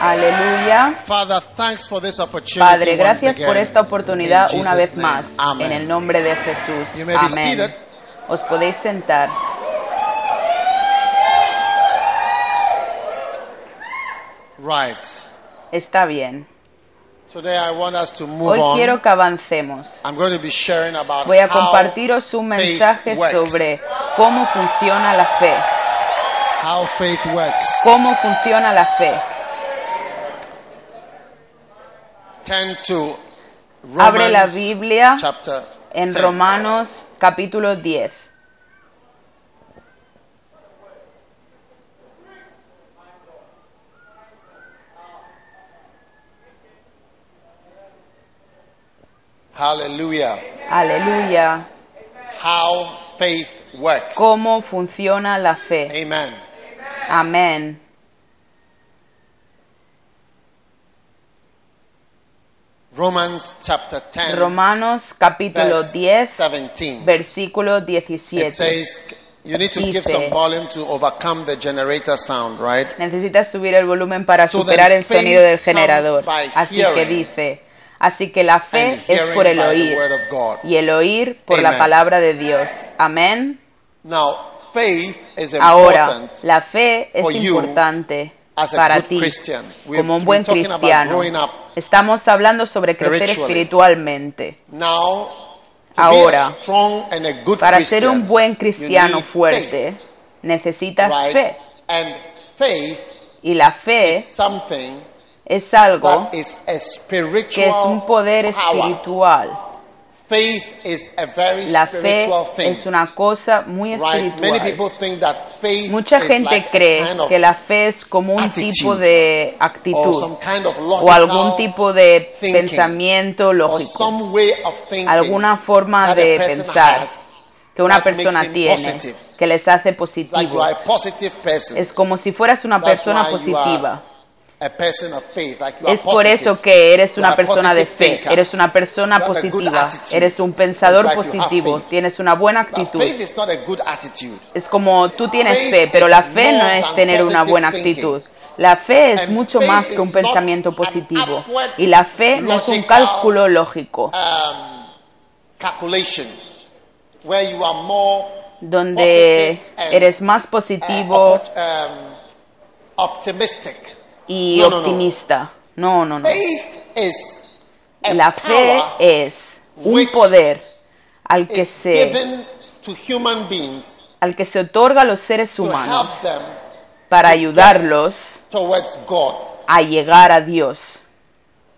Aleluya. Father, thanks for this opportunity. Padre, gracias por esta oportunidad una vez más, en el nombre de Jesús. Amén. Os podéis sentar. Right. Está bien. Today I want us to move Hoy quiero que avancemos. I'm going to be sharing about Voy a compartiros un mensaje sobre cómo funciona la fe. how faith works. Cómo funciona la fe. Turn to Abre la Biblia chapter en 10. Romanos capítulo 10. Hallelujah. Aleluya. How faith works. Cómo funciona la fe. Amén. Romans chapter 10 Romanos capítulo verse 10, 17. versículo It 17. says you need to give some volume to overcome the generator sound, right? Necesitas subir el volumen para So superar el sonido del generador. Así que hearing, dice, así que la fe es por el oír y el oír por la Amen. palabra de Dios. Amén. Now, faith is Ahora, important la fe es importante para ti como un buen cristiano. Estamos hablando sobre crecer espiritualmente. Ahora, Para ser un buen cristiano fuerte, necesitas fe. Y la fe es algo que es un poder espiritual. Faith is a very La fe es una cosa muy espiritual. Mucha gente cree kind of que la fe es como un tipo de actitud some kind of o algún tipo de thinking, pensamiento lógico, some way of thinking alguna forma de pensar que una persona tiene positive. que les hace positivos. Es como si fueras una persona positiva. Es por eso que eres una persona de fe, eres una persona positiva, eres un pensador positivo, tienes una buena actitud. Es como tú tienes fe, pero la fe no es tener una buena actitud. La fe es mucho más que un pensamiento positivo. Y la fe no es un cálculo lógico, Um, donde eres más uh, positivo um, optimistic. Y no, optimista. No, no, no. Faith is a La fe es un poder al que se al que se otorga a los seres humanos para ayudarlos a llegar a Dios.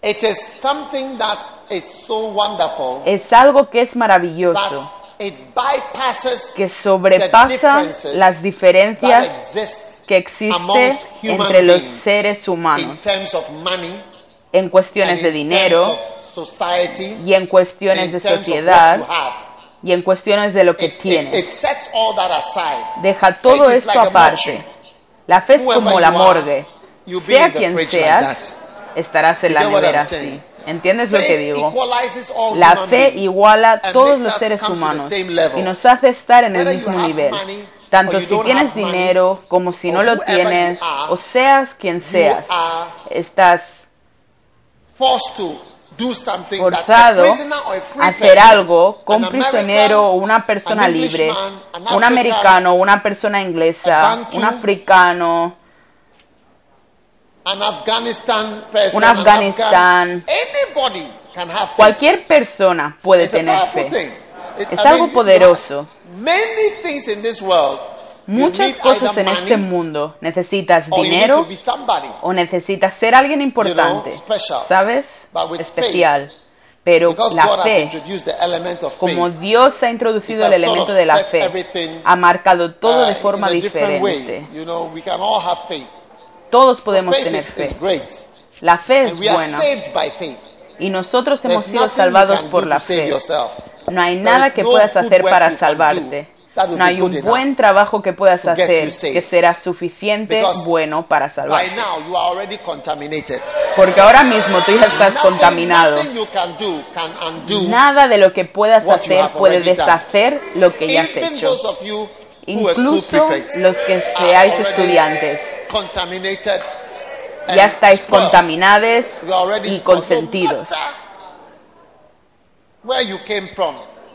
It is something that is so wonderful Es algo que es maravilloso, that it bypasses que sobrepasa las diferencias que existe entre los seres humanos en cuestiones de in dinero y en cuestiones de sociedad y en cuestiones de lo que tienes. Deja todo esto aparte. La fe es como la morgue. Sea quien seas, estarás en la nevera así. ¿Entiendes lo que digo? La fe iguala a todos los seres humanos y nos hace estar en el mismo nivel. Tanto si tienes dinero como si no lo tienes, are, o seas quien seas, estás forzado a hacer algo con un prisionero o una persona libre, un americano, una persona inglesa, un africano, un an Afganistán. Cualquier persona puede tener fe. Es algo poderoso. Muchas cosas en este mundo. Necesitas dinero o necesitas ser alguien importante. ¿sabes? Especial. Pero la fe, como. Dios ha introducido el elemento de la fe, ha marcado todo uh, de forma in a different way. diferente. You know, we can all have faith. Todos podemos tener fe. La fe es buena. Y nosotros hemos sido salvados por la fe. No hay nada que puedas hacer para salvarte. No hay un buen trabajo que puedas hacer que será suficiente bueno para salvarte. now, you are already contaminated. Porque ahora mismo tú ya estás Nothing- contaminado. Nothing you can do can undo. Nada de lo que puedas hacer puede deshacer lo que ya has hecho. Incluso los que seáis estudiantes. Ya estáis contaminados y consentidos.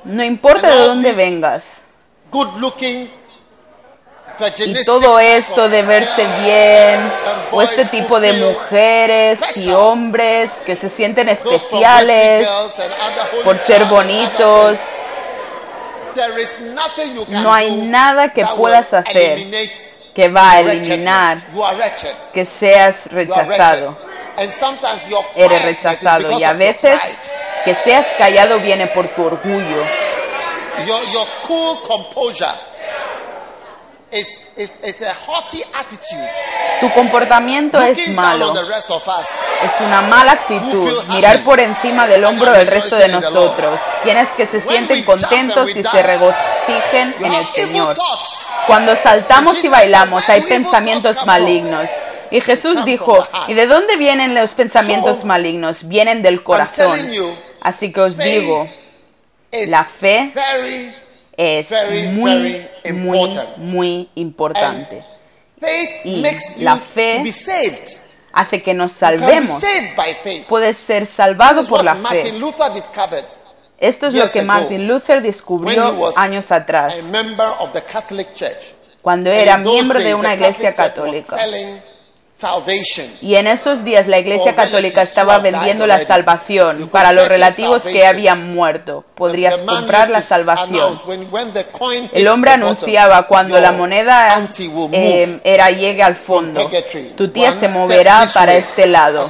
No importa de dónde vengas. Y todo esto de verse bien, o este tipo de mujeres y hombres que se sienten especiales por ser bonitos, No hay nada que puedas hacer que va a eliminar que seas rechazado. Eres rechazado. y a veces que seas callado viene por tu orgullo. A haughty attitude. Tu comportamiento es malo. Es una mala actitud mirar por encima del hombro del resto de nosotros, quienes que se sienten contentos y se regocijen en el Señor. Cuando saltamos y bailamos hay pensamientos malignos. Y Jesús dijo, ¿y de dónde vienen los pensamientos malignos? Vienen del corazón. Así que os digo, la fe es very, muy, very muy, important. muy importante. faith Y la fe. Hace que nos salvemos. Puedes ser salvado por la Martin fe. Esto es lo que Martin Luther descubrió años atrás, cuando And era miembro de una iglesia católica. Y en esos días la iglesia católica estaba vendiendo la salvación para los relativos que habían muerto. Podrías comprar la salvación. El hombre anunciaba cuando la moneda eh, era llegue al fondo, tu tía se moverá para este lado.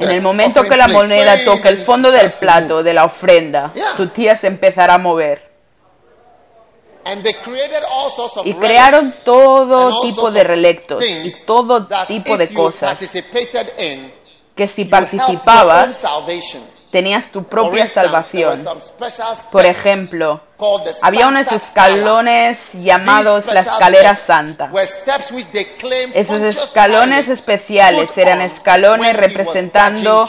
En el momento que la moneda toque el fondo del plato de la ofrenda, tu tía se empezará a mover. Y crearon todo tipo de relectos y things todo that tipo de cosas participated in, que si participabas tenías tu propia salvación. Por ejemplo, había unos escalones llamados la escalera santa. Esos escalones especiales eran on escalones representando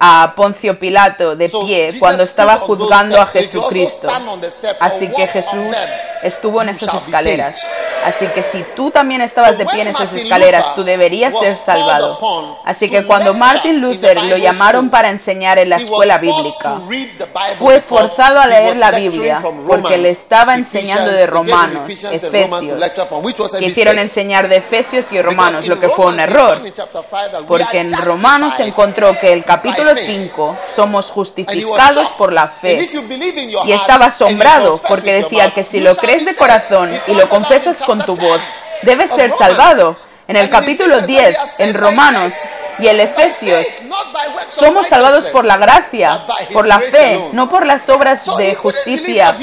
a Poncio Pilato de pie cuando estaba juzgando a Jesucristo. Así que Jesús estuvo en esas escaleras. Así que si tú también estabas de pie en esas escaleras, tú deberías ser salvado. Así que cuando Martin in the Luther lo llamaron para enseñar en la escuela bíblica, fue forzado a leer la lecturing Biblia porque le estaba enseñando de Romanos, Efesios. Quisieron enseñar de Efesios y Romanos, lo que fue un error. Porque en Romanos se encontró que el capítulo by faith. 5 somos justificados por la fe. Y estaba asombrado porque decía que si lo crees de corazón y lo confesas con tu voz, 10 debes ser salvado. En el capítulo Ephesians, 10, we are saved en Romanos. Y el Efesios, somos salvados por la gracia, por la fe, no por las obras de justicia,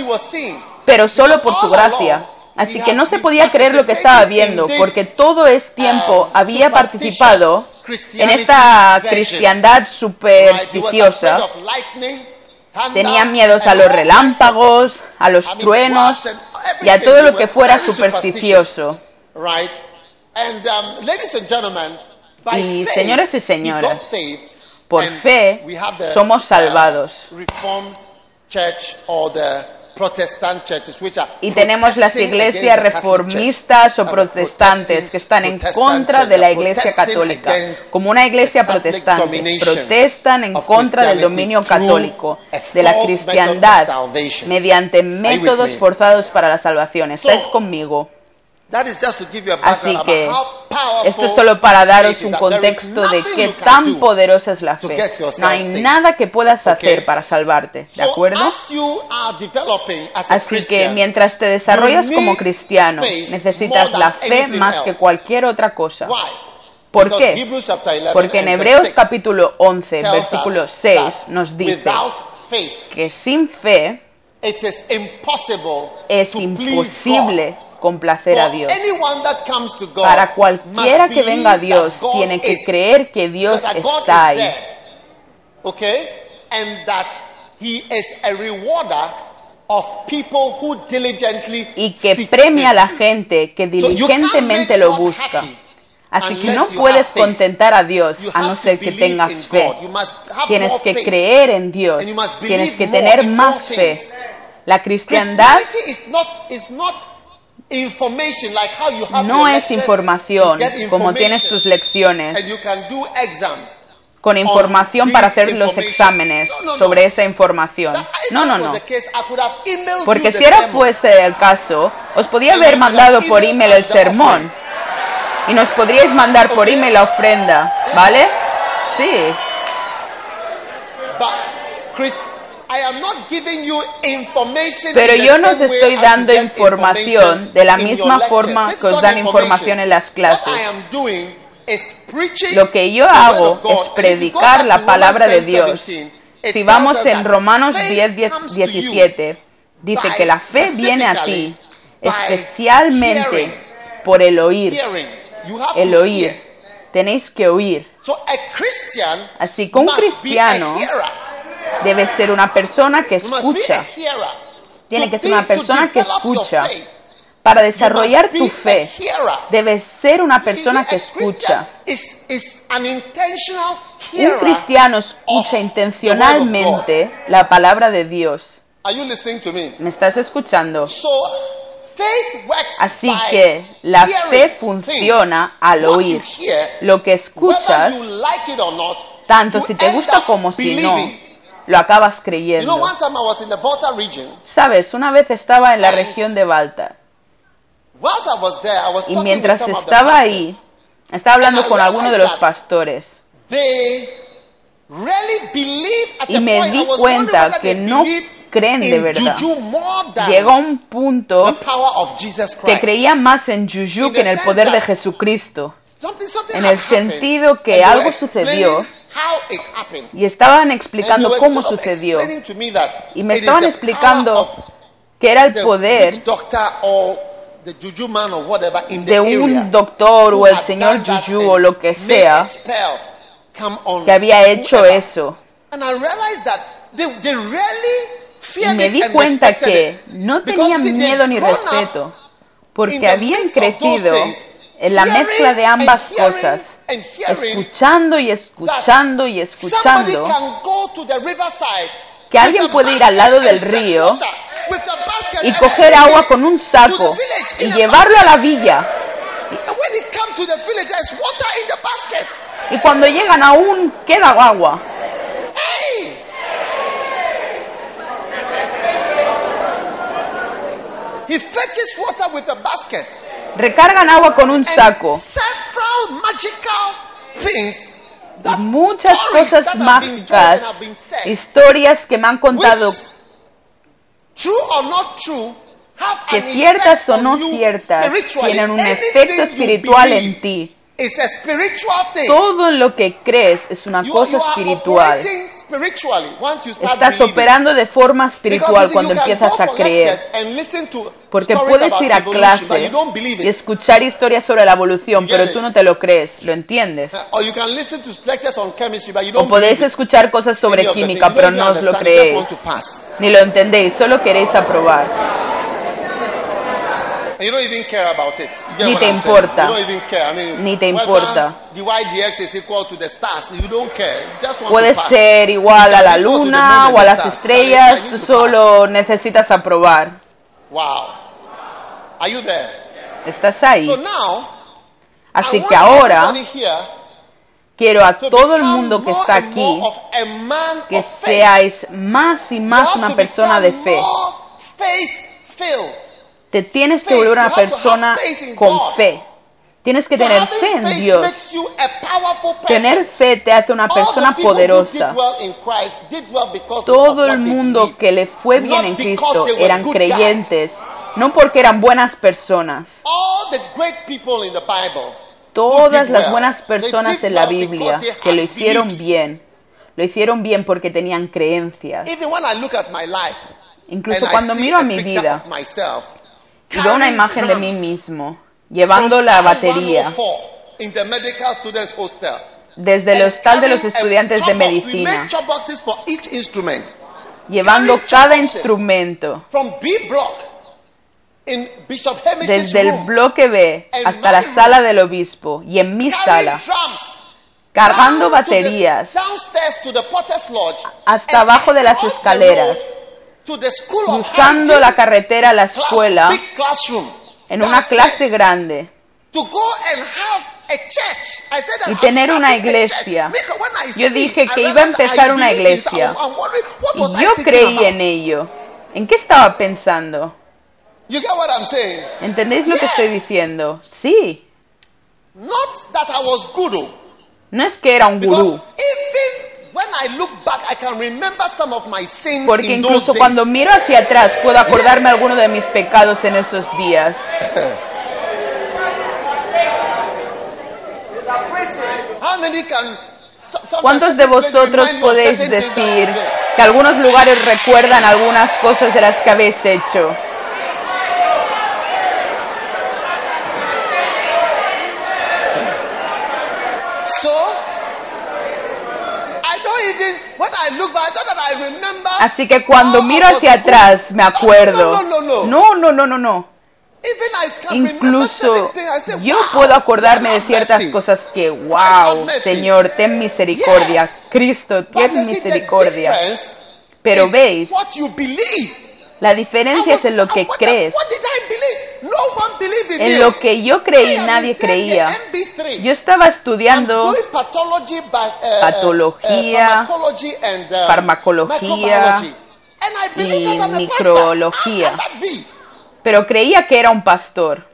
pero solo por su gracia. Así que no se podía creer lo que estaba viendo, this, porque todo es tiempo um, había participado en esta cristiandad supersticiosa. Tenían miedos a los relámpagos, a los truenos y a todo lo que fuera supersticioso. Y señores y señoras, por fe somos salvados. uh, are Y tenemos las iglesias reformistas o protestantes que están en contra de la iglesia católica. Como una iglesia protestante, protestan en contra del dominio católico, de la cristiandad, mediante métodos forzados para la salvación. ¿Estáis conmigo? Así que esto es solo para daros un contexto de qué tan poderosa es la fe. No hay nada que puedas hacer para salvarte, ¿de acuerdo? Así que mientras te desarrollas como cristiano, necesitas la fe más que cualquier otra cosa. ¿Por qué? Porque en Hebreos capítulo 11, versículo 6 nos dice que sin fe es imposible complacer a Dios. Para cualquiera que venga aOs tiene que creer que Dios está ahí. Okay? And that he is a rewarder of people who diligently y que premia a la gente que diligentemente lo busca. Así que no puedes contentar a Dios a no ser que tengas fe. Tienes que creer en Dios. Tienes que tener más fe. La cristiandad no es información como tienes tus lecciones con información para hacer los exámenes sobre esa información. No, no, no. Porque si era fuese el caso, os podía haber mandado por email el sermón y nos podríais mandar por email la ofrenda, ¿vale? Sí. Pero yo no os estoy dando información de la misma forma que os dan información en las clases. Lo que yo hago es predicar la palabra de Dios. Si vamos en Romanos 10, 17, dice que la fe viene a ti especialmente por el oír. El oír. Tenéis que oír. Así que un cristiano debe ser una persona que escucha. Tiene que ser una persona que escucha. Para desarrollar tu fe, debes ser una persona que escucha. Un cristiano escucha intencionalmente la palabra de Dios. ¿Me estás escuchando? Así que la fe funciona al oír. Lo que escuchas, tanto si te gusta como si no, lo acabas creyendo. Sabes, una vez estaba en la región de Balta. Y mientras estaba ahí, estaba hablando con alguno de los pastores. Y me di cuenta que no creen de verdad. Llegó un punto que creían más en Juju que en el poder de Jesucristo. En el sentido que algo sucedió y estaban explicando cómo sucedió. Y me estaban explicando que era el poder de un doctor o el señor Juju o lo que sea que había hecho eso. Y me di cuenta que no tenían miedo ni respeto porque habían crecido la mezcla de ambas cosas, escuchando y escuchando y escuchando, que alguien puede ir al lado del río y coger agua con un saco y llevarlo a la villa. Y cuando llegan aún queda agua. He fetches water with a basket recargan agua con un saco. Y muchas cosas mágicas, historias que me han contado, que ciertas o no ciertas, tienen un efecto espiritual en ti. Todo lo que crees es una cosa espiritual. Estás operando de forma espiritual cuando empiezas a creer. Porque puedes ir a clase y escuchar historias sobre la evolución, pero tú no te lo crees, ¿lo entiendes? O podéis escuchar cosas sobre química, pero no os lo creéis. Ni lo entendéis, solo queréis aprobar. Ni te importa. Ni te importa. Puedes ser igual a la luna o a las estrellas, tú solo necesitas aprobar. ¿Estás ahí? Así que ahora quiero a todo el mundo que está aquí que seáis más y más una persona de fe Te tienes que volver una persona con fe. Tienes que tener fe en Dios. Tener fe te hace una persona poderosa. Todo el mundo que le fue bien en Cristo eran creyentes, no porque eran buenas personas. Todas las buenas personas en la Biblia que lo hicieron bien, lo hicieron bien porque tenían creencias. Incluso cuando miro a mi vida y veo una imagen de mí mismo, llevando la batería. desde el hostal de los estudiantes de medicina, llevando cada instrumento. desde el bloque B hasta la sala del obispo y en mi sala, cargando baterías. hasta abajo de las escaleras, cruzando la carretera a la escuela en una clase grande y tener una iglesia. Yo dije que iba a empezar una iglesia y yo creí en ello. ¿En qué estaba pensando? ¿Entendéis lo que estoy diciendo? Sí. No es que era un gurú. Porque incluso cuando miro hacia atrás puedo acordarme alguno de mis pecados en esos días. ¿Cuántos de vosotros podéis decir que algunos lugares recuerdan algunas cosas de las que habéis hecho? Así que cuando miro hacia atrás me acuerdo. No, no, no, no, no. Incluso yo puedo acordarme de ciertas cosas que, wow, Señor, ten misericordia. Cristo, ten misericordia. Pero veis, la diferencia es en lo que crees. En lo que yo creí nadie creía. Yo estaba estudiando patología, farmacología y microología pero creía que era un pastor.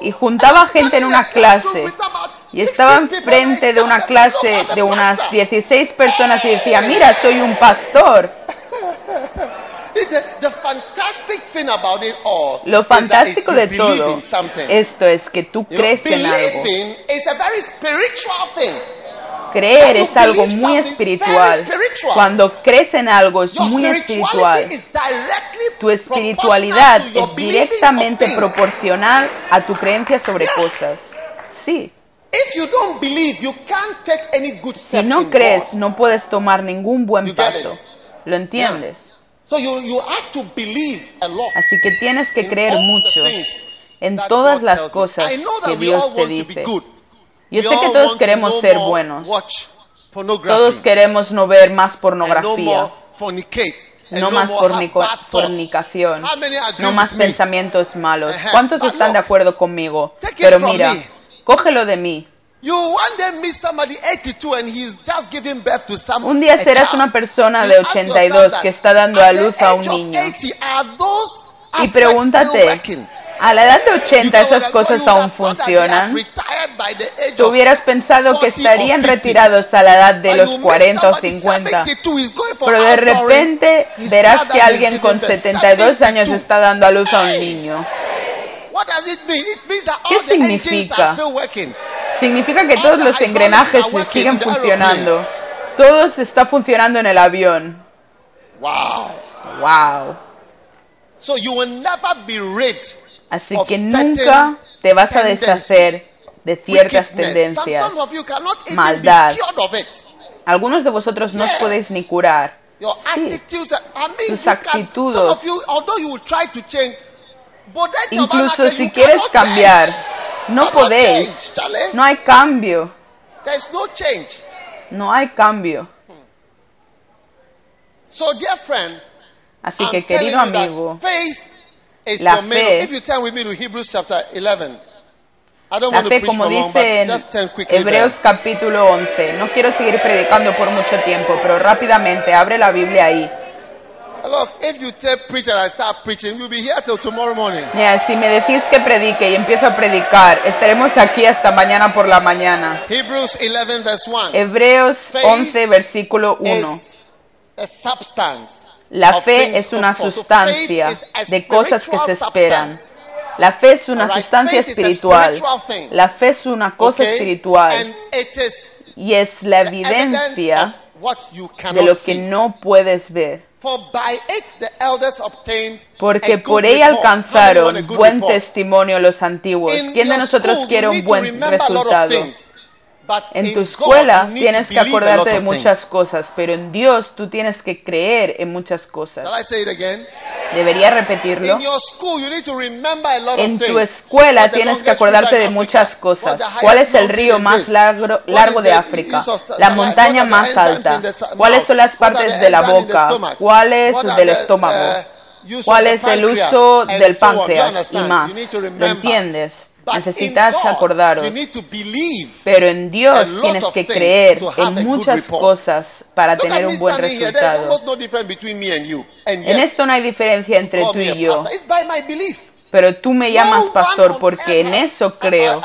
Y juntaba gente en una clase. Y estaba enfrente de una clase de unas 16 personas y decía, mira, soy un pastor. Lo fantástico de todo esto es que tú crees en algo. Creer es algo muy espiritual. Cuando crees en algo es muy espiritual. Tu espiritualidad es directamente proporcional a tu creencia sobre cosas. Sí. Si no crees, no puedes tomar ningún buen paso. ¿Lo entiendes? Así que tienes que creer mucho en todas las cosas que Dios te dice. Yo sé que todos queremos ser buenos. Todos queremos no ver más pornografía. No más fornicación. No más pensamientos malos. ¿Cuántos están de acuerdo conmigo? Pero mira, cógelo de mí. Un día serás una persona de 82 que está dando a luz a un niño. Y pregúntate, a la edad de 80 esas cosas aún funcionan. Tú hubieras pensado que estarían retirados a la edad de los 40 o 50. Pero de repente verás que alguien con 72 años está dando a luz a un niño. ¿Qué significa? Significa que todos los engranajes siguen funcionando. Todo está funcionando en el avión. Wow. Wow. So you will never be rid Así que nunca te vas a deshacer de ciertas tendencias, maldad. Algunos de vosotros no os podéis ni curar. Sí, tus actitudes. Incluso si quieres cambiar, no podéis. No hay cambio. No hay cambio. Así que, querido amigo, la fe, la fe como dice en Hebreos capítulo 11. No quiero seguir predicando por mucho tiempo, pero rápidamente abre la Biblia ahí. Mira, si me decís que predique y empiezo a predicar, estaremos aquí hasta mañana por la mañana. Hebreos 11, versículo 1. La fe es una sustancia de cosas que se esperan. La fe es una sustancia espiritual. La fe es una cosa espiritual. Y es la evidencia de lo que no puedes ver. Porque por ella alcanzaron buen testimonio los antiguos. ¿Quién de nosotros quiere un buen resultado? En tu escuela tienes que acordarte de muchas cosas, pero en Dios tú tienes que creer en muchas cosas. Debería repetirlo. En tu escuela tienes que acordarte de muchas cosas. ¿Cuál es el río más largo, largo de África? La montaña más alta. ¿Cuáles son las partes de la boca? ¿Cuál es del estómago? ¿Cuál es el uso del páncreas y más? ¿Lo entiendes? Necesitas acordaros. Pero en Dios tienes que creer en muchas cosas para tener un buen resultado. En esto no hay diferencia entre tú y yo. Pero tú me llamas pastor porque en eso creo.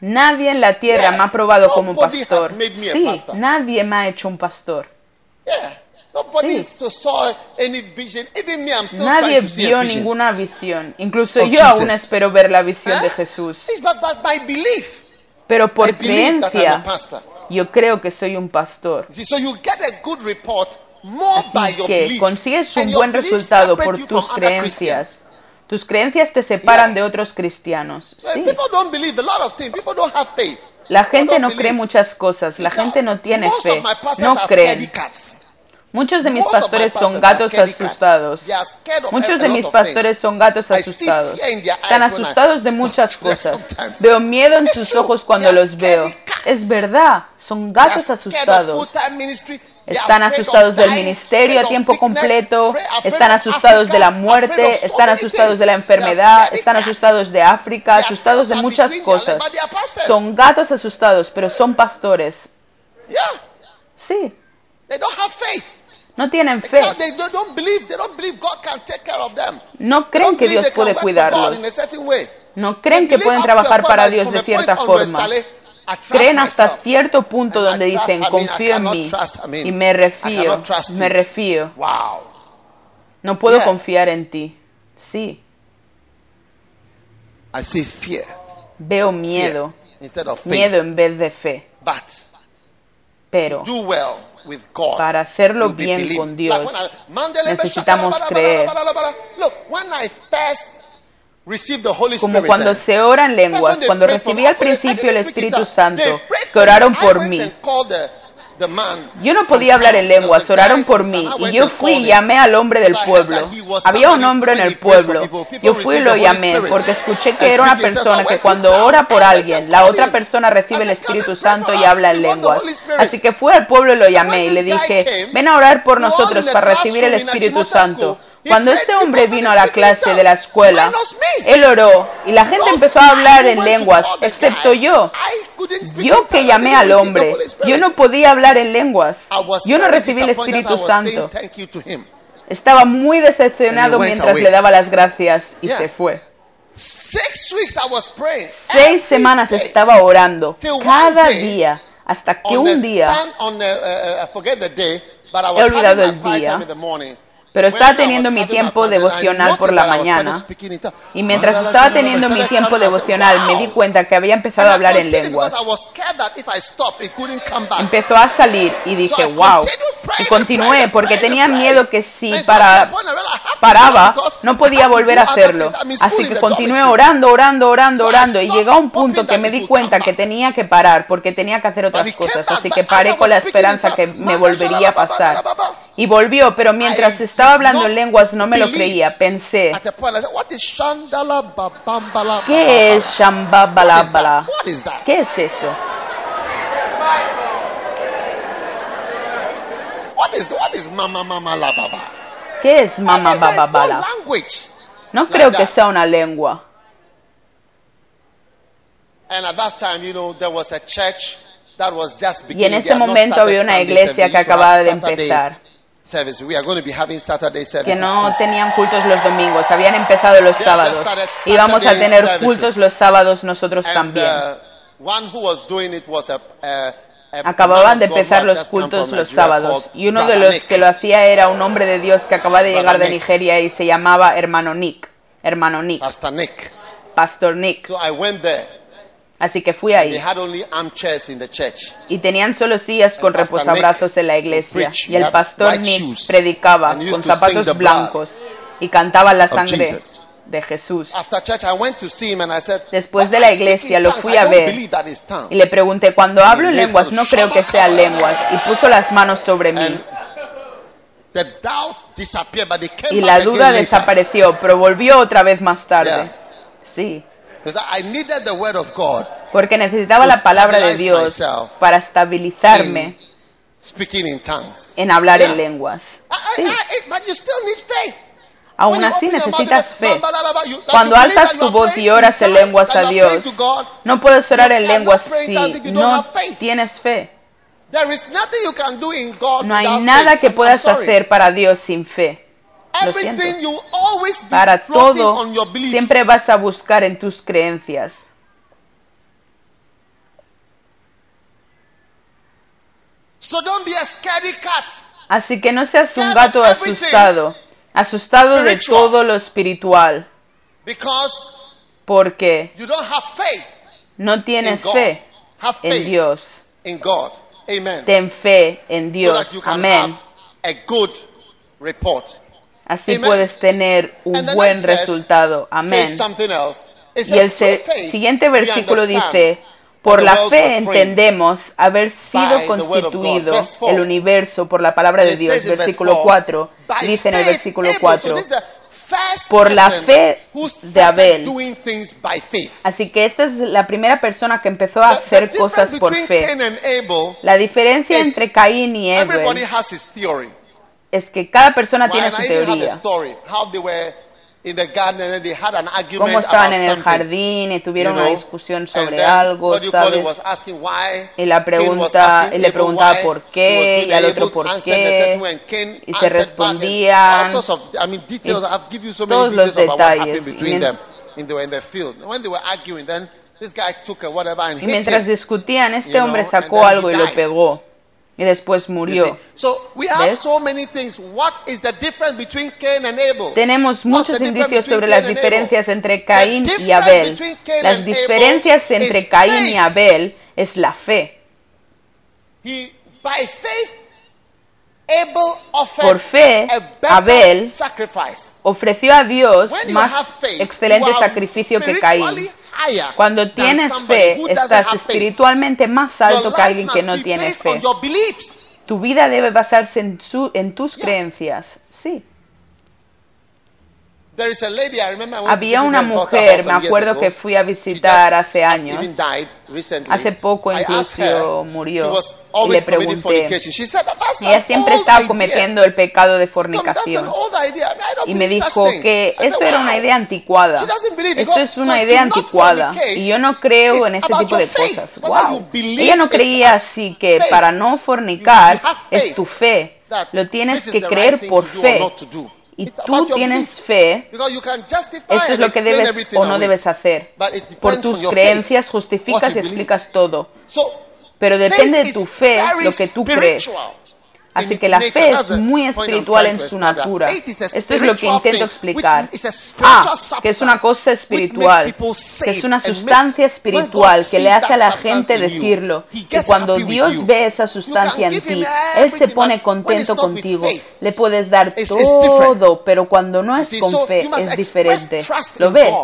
Nadie en la tierra me ha aprobado como pastor. Sí, nadie me ha hecho un pastor. Nadie vio ninguna visión. Incluso yo aún espero ver la visión de Jesús. Pero por creencia, yo creo que soy un pastor. Así que consigues un buen resultado por tus creencias. Tus creencias te separan de otros cristianos. Sí. La gente no cree muchas cosas. La gente no tiene fe. No creen. Muchos de mis pastores son gatos asustados. Muchos de mis pastores son gatos asustados. Están asustados de muchas cosas. Veo miedo en sus ojos cuando los veo. Es verdad, son gatos asustados. Están asustados del ministerio a tiempo completo, están asustados de la muerte, están asustados de la enfermedad, están asustados de África, asustados de muchas cosas. Son gatos asustados, pero son pastores. Sí. No tienen fe. No creen que Dios puede cuidarlos. No creen que pueden trabajar para Dios de cierta forma. Creen hasta cierto punto donde dicen, confío en mí y me refío, me refío. No puedo confiar en ti. Sí. Veo miedo. Miedo en vez de fe. Pero para hacerlo bien con Dios, necesitamos creer. Como cuando se ora en lenguas, cuando recibí al principio el Espíritu Santo, que oraron por mí. Yo no podía hablar en lenguas, oraron por mí y yo fui y llamé al hombre del pueblo. Había un hombre en el pueblo. Yo fui y lo llamé porque escuché que era una persona que cuando ora por alguien, la otra persona recibe el Espíritu Santo y habla en lenguas. Así que fui al pueblo y lo llamé y le dije, ven a orar por nosotros para recibir el Espíritu Santo. Cuando este hombre vino a la clase de la escuela, él oró y la gente empezó a hablar en lenguas, excepto yo. Yo que llamé al hombre, yo no podía hablar en lenguas. Yo no recibí el Espíritu Santo. Estaba muy decepcionado mientras le daba las gracias y se fue. Seis semanas estaba orando cada día hasta que un día he olvidado el día pero estaba teniendo mi tiempo devocional por la mañana. Y mientras estaba teniendo mi tiempo devocional, me di cuenta que había empezado a hablar en lenguas. Empezó a salir y dije, wow. Y continué porque tenía miedo que si para, paraba, no podía volver a hacerlo. Así que continué orando, orando, orando, orando. Y llegó a un punto que me di cuenta que tenía que parar porque tenía que hacer otras cosas. Así que paré con la esperanza que me volvería a pasar. Y volvió, pero mientras estaba hablando en lenguas no me lo creía. Pensé, ¿qué es Shambabalabala? ¿Qué es eso? ¿Qué es Mama Bababala? No creo que sea una lengua. Y en ese momento había una iglesia que acababa de empezar. Que no tenían cultos los domingos, habían empezado los sábados. Íbamos a tener cultos los sábados nosotros también. Acababan de empezar los cultos los sábados y uno de los que lo hacía era un hombre de Dios que acaba de llegar de Nigeria y se llamaba hermano Nick. Hermano Nick. Pastor Nick. Así que fui ahí. Y tenían solo sillas con reposabrazos en la iglesia. Y el pastor Nick predicaba con zapatos blancos y cantaba la sangre de Jesús. Después de la iglesia lo fui a ver y le pregunté, cuando hablo en lenguas no creo que sean lenguas. Y puso las manos sobre mí. Y la duda desapareció, pero volvió otra vez más tarde. Sí. Porque necesitaba la palabra de Dios para estabilizarme en hablar en lenguas. Sí. Aún así necesitas fe. Cuando alzas tu voz y oras en lenguas a Dios, no puedes orar en lenguas si no tienes fe. No hay nada que puedas hacer para Dios sin fe. Lo siento. Para todo, siempre vas a buscar en tus creencias. Así que no seas un gato asustado, asustado de todo lo espiritual, porque no tienes fe en Dios. Ten fe en Dios. Amén. Así puedes tener un buen resultado. Amén. Y el siguiente versículo dice, por la fe entendemos haber sido constituido el universo por la palabra de Dios. Versículo 4. Dice en el versículo 4. Por la fe de Abel. Así que esta es la primera persona que empezó a hacer cosas por fe. La diferencia entre Caín y Abel es que cada persona tiene su teoría. Cómo estaban en el jardín y tuvieron una discusión sobre algo, ¿sabes? Y la pregunta, le preguntaba por qué, y al otro por qué, y se respondían, todos los detalles. Y mientras discutían, este hombre sacó algo y lo pegó y después murió. Tenemos muchos indicios sobre las diferencias entre Caín y Abel. Las diferencias entre Caín y Abel es la fe. Por fe, Abel ofreció a Dios más excelente sacrificio que Caín. Cuando tienes fe, estás espiritualmente más alto que alguien que no tiene fe. Tu vida debe basarse en, en tus creencias. Sí. Había una mujer, me acuerdo que fui a visitar hace años, hace poco incluso murió, y le pregunté, ella siempre estaba cometiendo el pecado de fornicación, y me dijo que eso era una idea anticuada, esto es una idea anticuada, y yo no creo en ese tipo de cosas. Wow. Ella no creía así que para no fornicar es tu fe, lo tienes que creer por fe y tú tienes fe, esto es lo que debes o no debes hacer. Por tus creencias justificas y explicas todo. Pero depende de tu fe lo que tú crees. Así que la fe es muy espiritual en su natura. Esto es lo que intento explicar. Ah, que es una cosa espiritual, que es una sustancia espiritual que le hace a la gente decirlo. Y cuando Dios ve esa sustancia en ti, Él se pone contento contigo. Le puedes dar todo, pero cuando no es con fe es diferente. ¿Lo ves?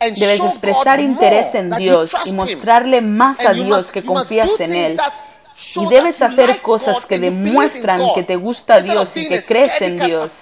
Debes expresar interés en Dios y mostrarle más a Dios que confías en Él y debes hacer cosas que demuestran que te gusta Dios y que crees en Dios,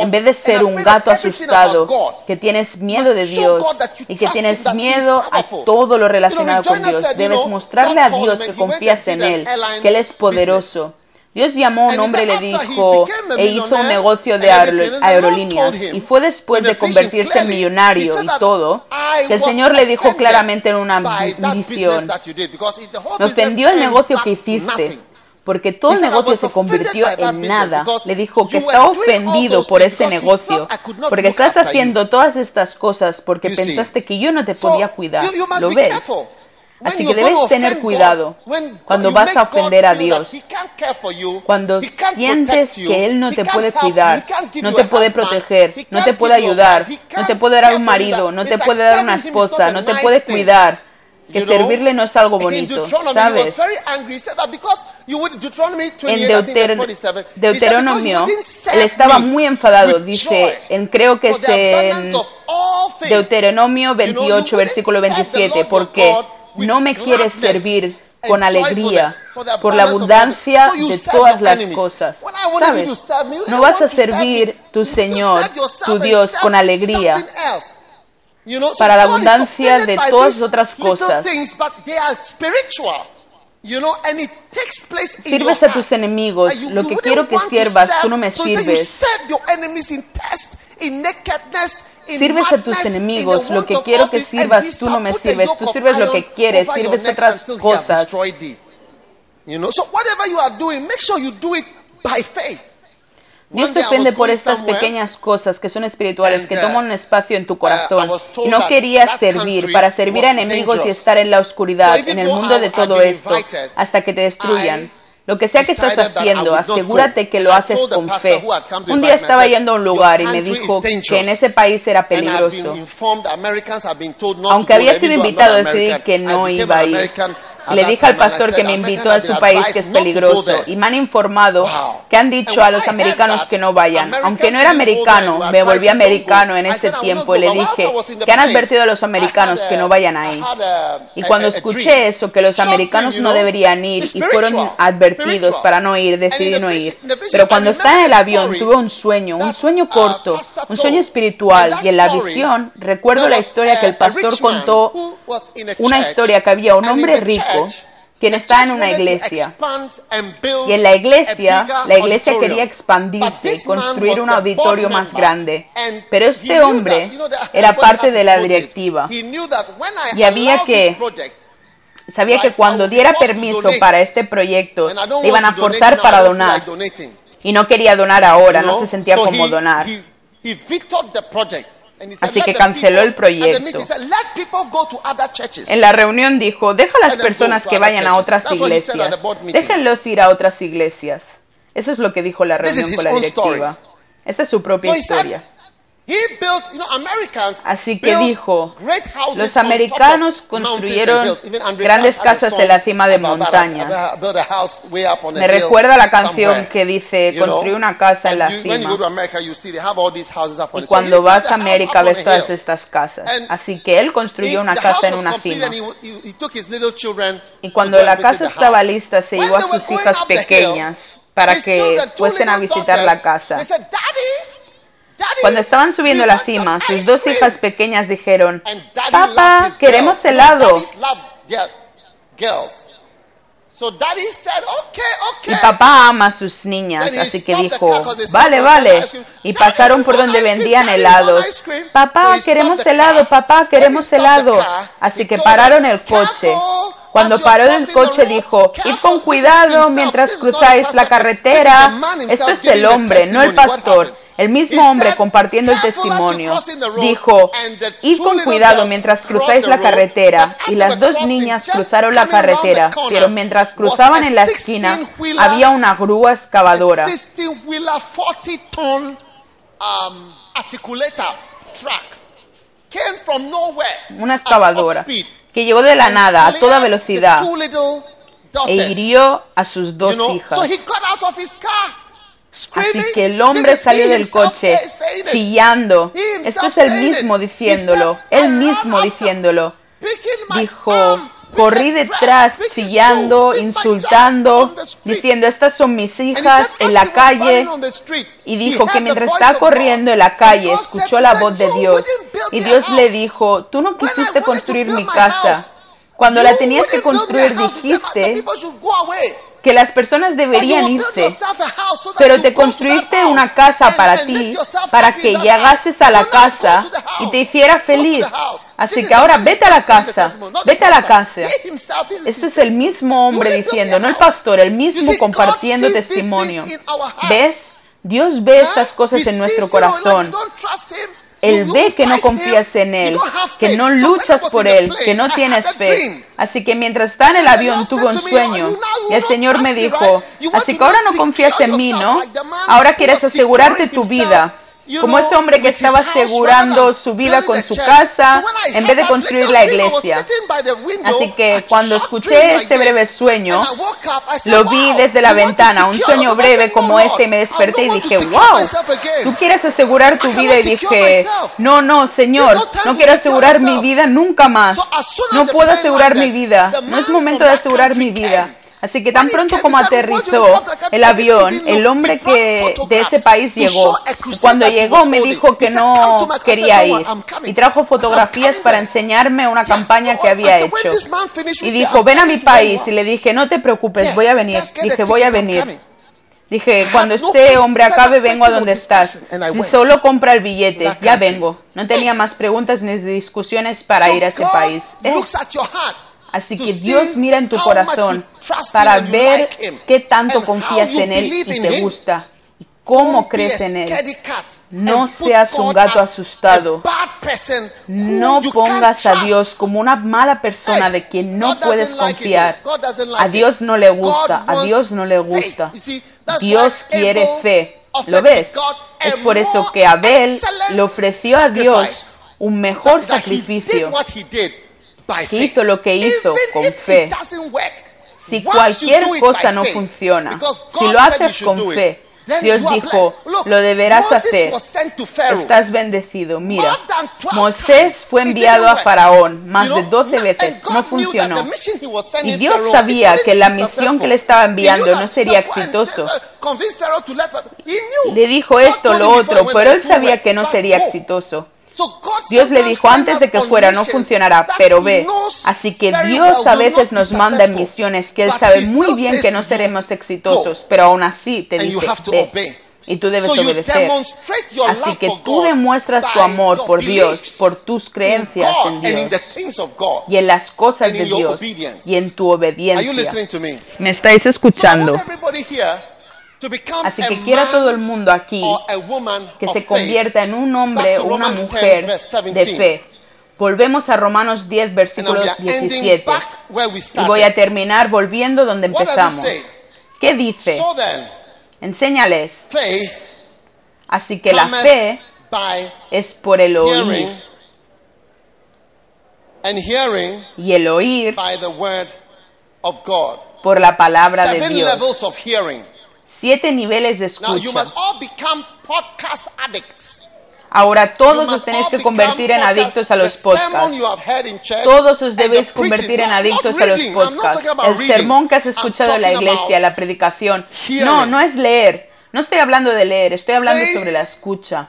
en vez de ser un gato asustado, que tienes miedo de Dios y que tienes miedo a todo lo relacionado con Dios. Debes mostrarle a Dios que confías en Él, que Él es poderoso Dios llamó a un hombre y le dijo, e hizo un negocio de aerolíneas. Y fue después de convertirse en millonario y todo, que el Señor le dijo claramente en una visión, me ofendió el negocio que hiciste, porque todo el negocio se convirtió en nada. Le dijo que estaba ofendido por ese negocio, porque estás haciendo todas estas cosas porque pensaste que yo no te podía cuidar. ¿Lo ves? Así que debes tener cuidado cuando vas a ofender a Dios, cuando sientes que Él no te puede cuidar, no te puede proteger, no te puede ayudar, no te puede dar un marido, no te puede dar una esposa, no te puede cuidar, que servirle no es algo bonito, ¿sabes? En Deuteronomio, él estaba muy enfadado, dice, en creo que es en Deuteronomio 28, versículo 27, porque no me quieres servir con alegría por la abundancia de todas las cosas. ¿Sabes? No vas a servir tu Señor, tu Dios, con alegría para la abundancia de todas otras cosas. Sirves a tus enemigos, lo que quiero que sirvas, tú no me sirves. Sirves a tus enemigos, lo que quiero que sirvas, tú no me sirves. Tú sirves lo que quieres, sirves otras cosas. Dios se ofende por estas pequeñas cosas que son espirituales, que toman un espacio en tu uh, corazón. No querías servir para servir a enemigos y estar en la oscuridad, en el mundo de todo esto, hasta que te destruyan. Lo que sea que estás haciendo, asegúrate que lo haces con fe. Un día estaba yendo a un lugar y me dijo que en ese país era peligroso. Aunque había sido invitado, decidí que no iba a ir le dije al pastor que me invitó a su país que es peligroso y me han informado que han dicho a los americanos que no vayan. Aunque no era americano, me volví americano en ese tiempo y le dije que han advertido a los americanos que no vayan ahí. Y cuando escuché eso, que los americanos no deberían ir y fueron advertidos para no ir, decidí no ir. Pero cuando estaba en el avión tuve un sueño, un sueño corto, un sueño espiritual y en la visión recuerdo la historia que el pastor contó, una historia que había un hombre rico quien está en una iglesia. Y en la iglesia, la iglesia quería expandirse y construir un auditorio más grande. Pero este hombre era parte de la directiva. Y había que sabía que cuando diera permiso para este proyecto, le iban a forzar para donar. Y no quería donar ahora, no se sentía como donar. Así que canceló el proyecto. En la reunión dijo, deja a las personas que vayan a otras iglesias. Déjenlos ir a otras iglesias. Eso es lo que dijo la reunión con la directiva. Esta es su propia historia. Así que dijo, los americanos construyeron grandes casas en la cima de montañas. Me recuerda la canción que dice, construyó una casa en la cima. Y cuando vas a América ves todas estas casas. Así que él construyó una casa en una cima. Y cuando la casa estaba lista, se llevó a sus hijas pequeñas para que fuesen a visitar la casa. Cuando estaban subiendo la cima, sus dos hijas pequeñas dijeron, Papá, queremos helado. Y papá ama a sus niñas, así que dijo, vale, vale. Y pasaron por donde vendían helados. Papá, queremos helado, papá, queremos helado. Así que pararon el coche. Cuando paró el coche dijo, id con cuidado mientras cruzáis la carretera. Esto es el hombre, no el pastor. El mismo hombre compartiendo el testimonio dijo, id con cuidado mientras cruzáis la carretera. Y las dos niñas cruzaron la carretera, pero mientras cruzaban en la esquina había una grúa excavadora. Una excavadora que llegó de la nada a toda velocidad e hirió a sus dos hijas. Así que el hombre salió del coche chillando. Esto es el mismo diciéndolo, él mismo diciéndolo. Dijo, corrí detrás chillando, insultando, diciendo, estas son mis hijas en la calle. Y dijo que mientras estaba corriendo en la calle, escuchó la voz de Dios. Y Dios le dijo, tú no quisiste construir mi casa Cuando la tenías que construir dijiste que las personas deberían irse, pero te construiste una casa para ti, para que llegases a la casa y te hiciera feliz. Así que ahora vete a la casa, vete a la casa. Esto es el mismo hombre diciendo, no el pastor, el mismo compartiendo testimonio. ¿Ves? Dios ve estas cosas en nuestro corazón. Él ve que no confías en Él, que no luchas por Él, que no tienes fe. Así que mientras está en el avión tuvo un sueño. y el Señor me dijo, así que ahora no confías en mí, ¿no? Ahora quieres asegurarte tu vida como ese hombre que estaba asegurando su vida con su casa en vez de construir la iglesia. Así que cuando escuché ese breve sueño, lo vi desde la ventana, un sueño breve como este, y me desperté y dije, wow, tú quieres asegurar tu vida y dije, no, no, Señor, no quiero asegurar mi vida nunca más. No puedo asegurar mi vida. No es momento de asegurar mi vida. Así que tan pronto como aterrizó el avión, el hombre que de ese país llegó. Cuando llegó me dijo que no quería ir y trajo fotografías para enseñarme una campaña que había hecho. Y dijo, ven a mi país. Y le dije, no te preocupes, voy a venir. Dije, voy a venir. Dije, cuando este hombre acabe, vengo a donde estás. Si solo compra el billete, ya vengo. No tenía más preguntas ni discusiones para ir a ese país. Eh, Así que Dios mira en tu corazón para ver qué tanto confías en Él y te gusta. Y cómo crees en Él. No seas un gato asustado. No pongas a Dios como una mala persona de quien no puedes confiar. A Dios no le gusta. A Dios no le gusta. Dios quiere fe. ¿Lo ves? Es por eso que Abel le ofreció a Dios un mejor sacrificio que hizo lo que hizo con fe. Si cualquier cosa no funciona, si lo haces con fe, Dios dijo, lo deberás hacer. Estás bendecido. Mira, Moisés fue enviado a Faraón más de 12 veces. No funcionó. Y Dios sabía que la misión que le estaba enviando no sería exitoso. Le dijo esto, lo otro, pero él sabía que no sería exitoso. Dios le dijo antes de que fuera, no funcionará, pero ve. Así que Dios a veces nos manda en misiones que Él sabe muy bien que no seremos exitosos, pero aún así te dice, ve. Y tú debes obedecer. Así que tú demuestras tu amor por Dios, por tus creencias en Dios y en las cosas de Dios y en tu obediencia. ¿Me estáis escuchando? Así que quiera todo el mundo aquí que se convierta en un hombre o una mujer de fe. Volvemos a Romanos 10, versículo 17. Y voy a terminar volviendo donde empezamos. ¿Qué dice? Enséñales. Así que la fe es por el oír. Y el oír por la palabra de Dios siete niveles de escucha. Ahora todos os tenéis que convertir en adictos a los podcasts. Todos os debéis convertir en adictos a los podcasts. El sermón que has escuchado en la iglesia, la predicación. No, no es leer. No estoy hablando de leer, estoy hablando sobre la escucha.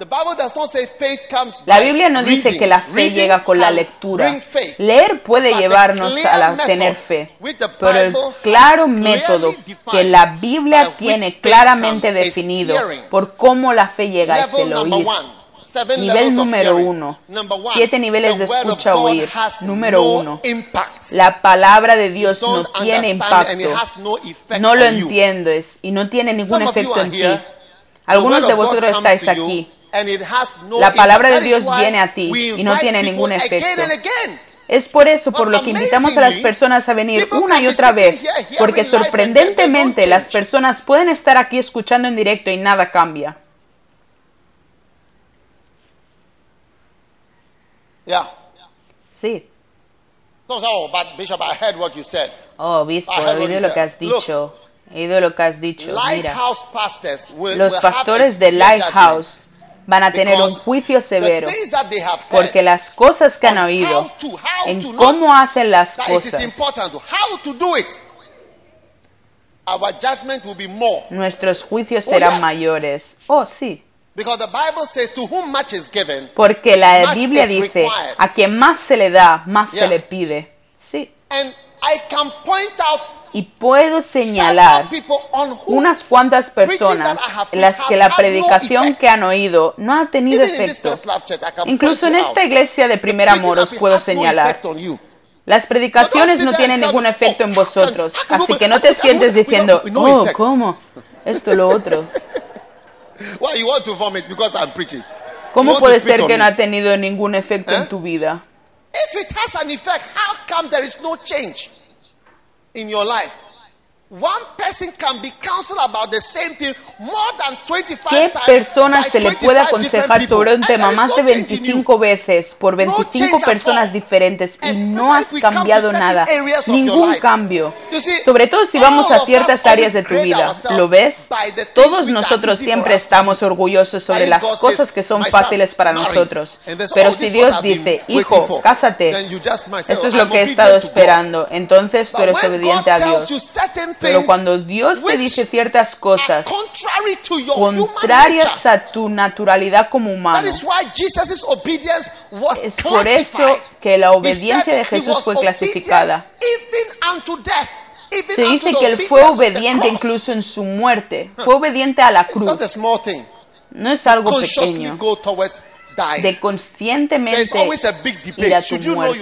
La Biblia no dice que la fe llega con la lectura. Leer puede llevarnos a tener fe, pero el claro método que la Biblia tiene claramente definido por cómo la fe llega es el oír. Nivel número uno. Siete niveles de escucha oír. Número uno. La palabra de Dios no tiene impacto. No lo entiendes y no tiene ningún efecto en ti. Algunos de vosotros estáis aquí. La palabra de Dios viene a ti y no tiene ningún efecto. Es por eso por lo que invitamos a las personas a venir una y otra vez, porque sorprendentemente las personas pueden estar aquí escuchando en directo y nada cambia. Yeah. Sí. No, oh, but Bishop, I heard what you said. Oh, obispo, he oído lo que has dicho. He oído lo que has dicho. Mira, los pastores de Lighthouse van a tener un juicio severo porque las cosas que han oído en cómo hacen las cosas nuestros juicios serán mayores. Oh, sí. Porque la Biblia dice, a quien más se le da, más se le pide. Sí. y puedo señalar unas cuantas personas en las que la predicación que han oído no ha tenido efecto. Incluso en esta iglesia de primer amor os puedo señalar. Las predicaciones no tienen ningún efecto en vosotros, así que no te sientes diciendo, oh, ¿cómo? Esto, lo otro. ¿Cómo puede ser que no ha tenido ningún efecto en eh? tu vida? If it has an effect, how come there is no change in your life? ¿Qué persona se le puede aconsejar sobre un tema más de 25 veces por 25 personas diferentes y no has cambiado nada? Ningún cambio. Sobre todo si vamos a ciertas áreas de tu vida. ¿Lo ves? Todos nosotros siempre estamos orgullosos sobre las cosas que son fáciles para nosotros. Pero si Dios dice, hijo, cásate, esto es lo que he estado esperando, entonces tú eres obediente a Dios. Pero cuando Dios te dice ciertas cosas contrarias a tu naturalidad como humano, es por eso que la obediencia de Jesús fue clasificada. Se dice que Él fue obediente incluso en su muerte, fue obediente a la cruz. No es algo pequeño de conscientemente ir a tu muerte.